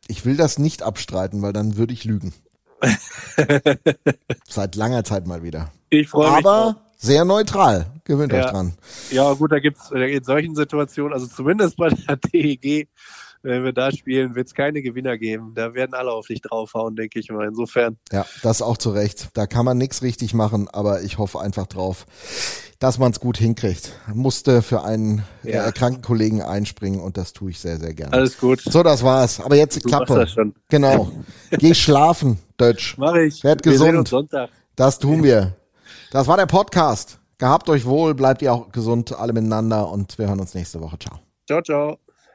Ich will das nicht abstreiten, weil dann würde ich lügen. Seit langer Zeit mal wieder. Ich freue mich. Aber sehr neutral. Gewöhnt euch Ja. dran. Ja, gut, da gibt's in solchen Situationen, also zumindest bei der DEG, wenn wir da spielen, wird es keine Gewinner geben. Da werden alle auf dich draufhauen, denke ich mal. Insofern, Ja, das auch zu Recht. Da kann man nichts richtig machen, aber ich hoffe einfach drauf, dass man es gut hinkriegt. Musste für einen Ja. erkrankten Kollegen einspringen und das tue ich sehr, sehr gerne. alles gut. So, das war's. Aber jetzt Du Klappe. das schon. Genau. Geh schlafen, Deutsch. Mach ich. Werd Wir sehen gesund. uns Sonntag. Das tun wir. Das war der Podcast. Gehabt euch wohl, bleibt ihr auch gesund, alle miteinander und wir hören uns nächste Woche. Ciao. Ciao, ciao.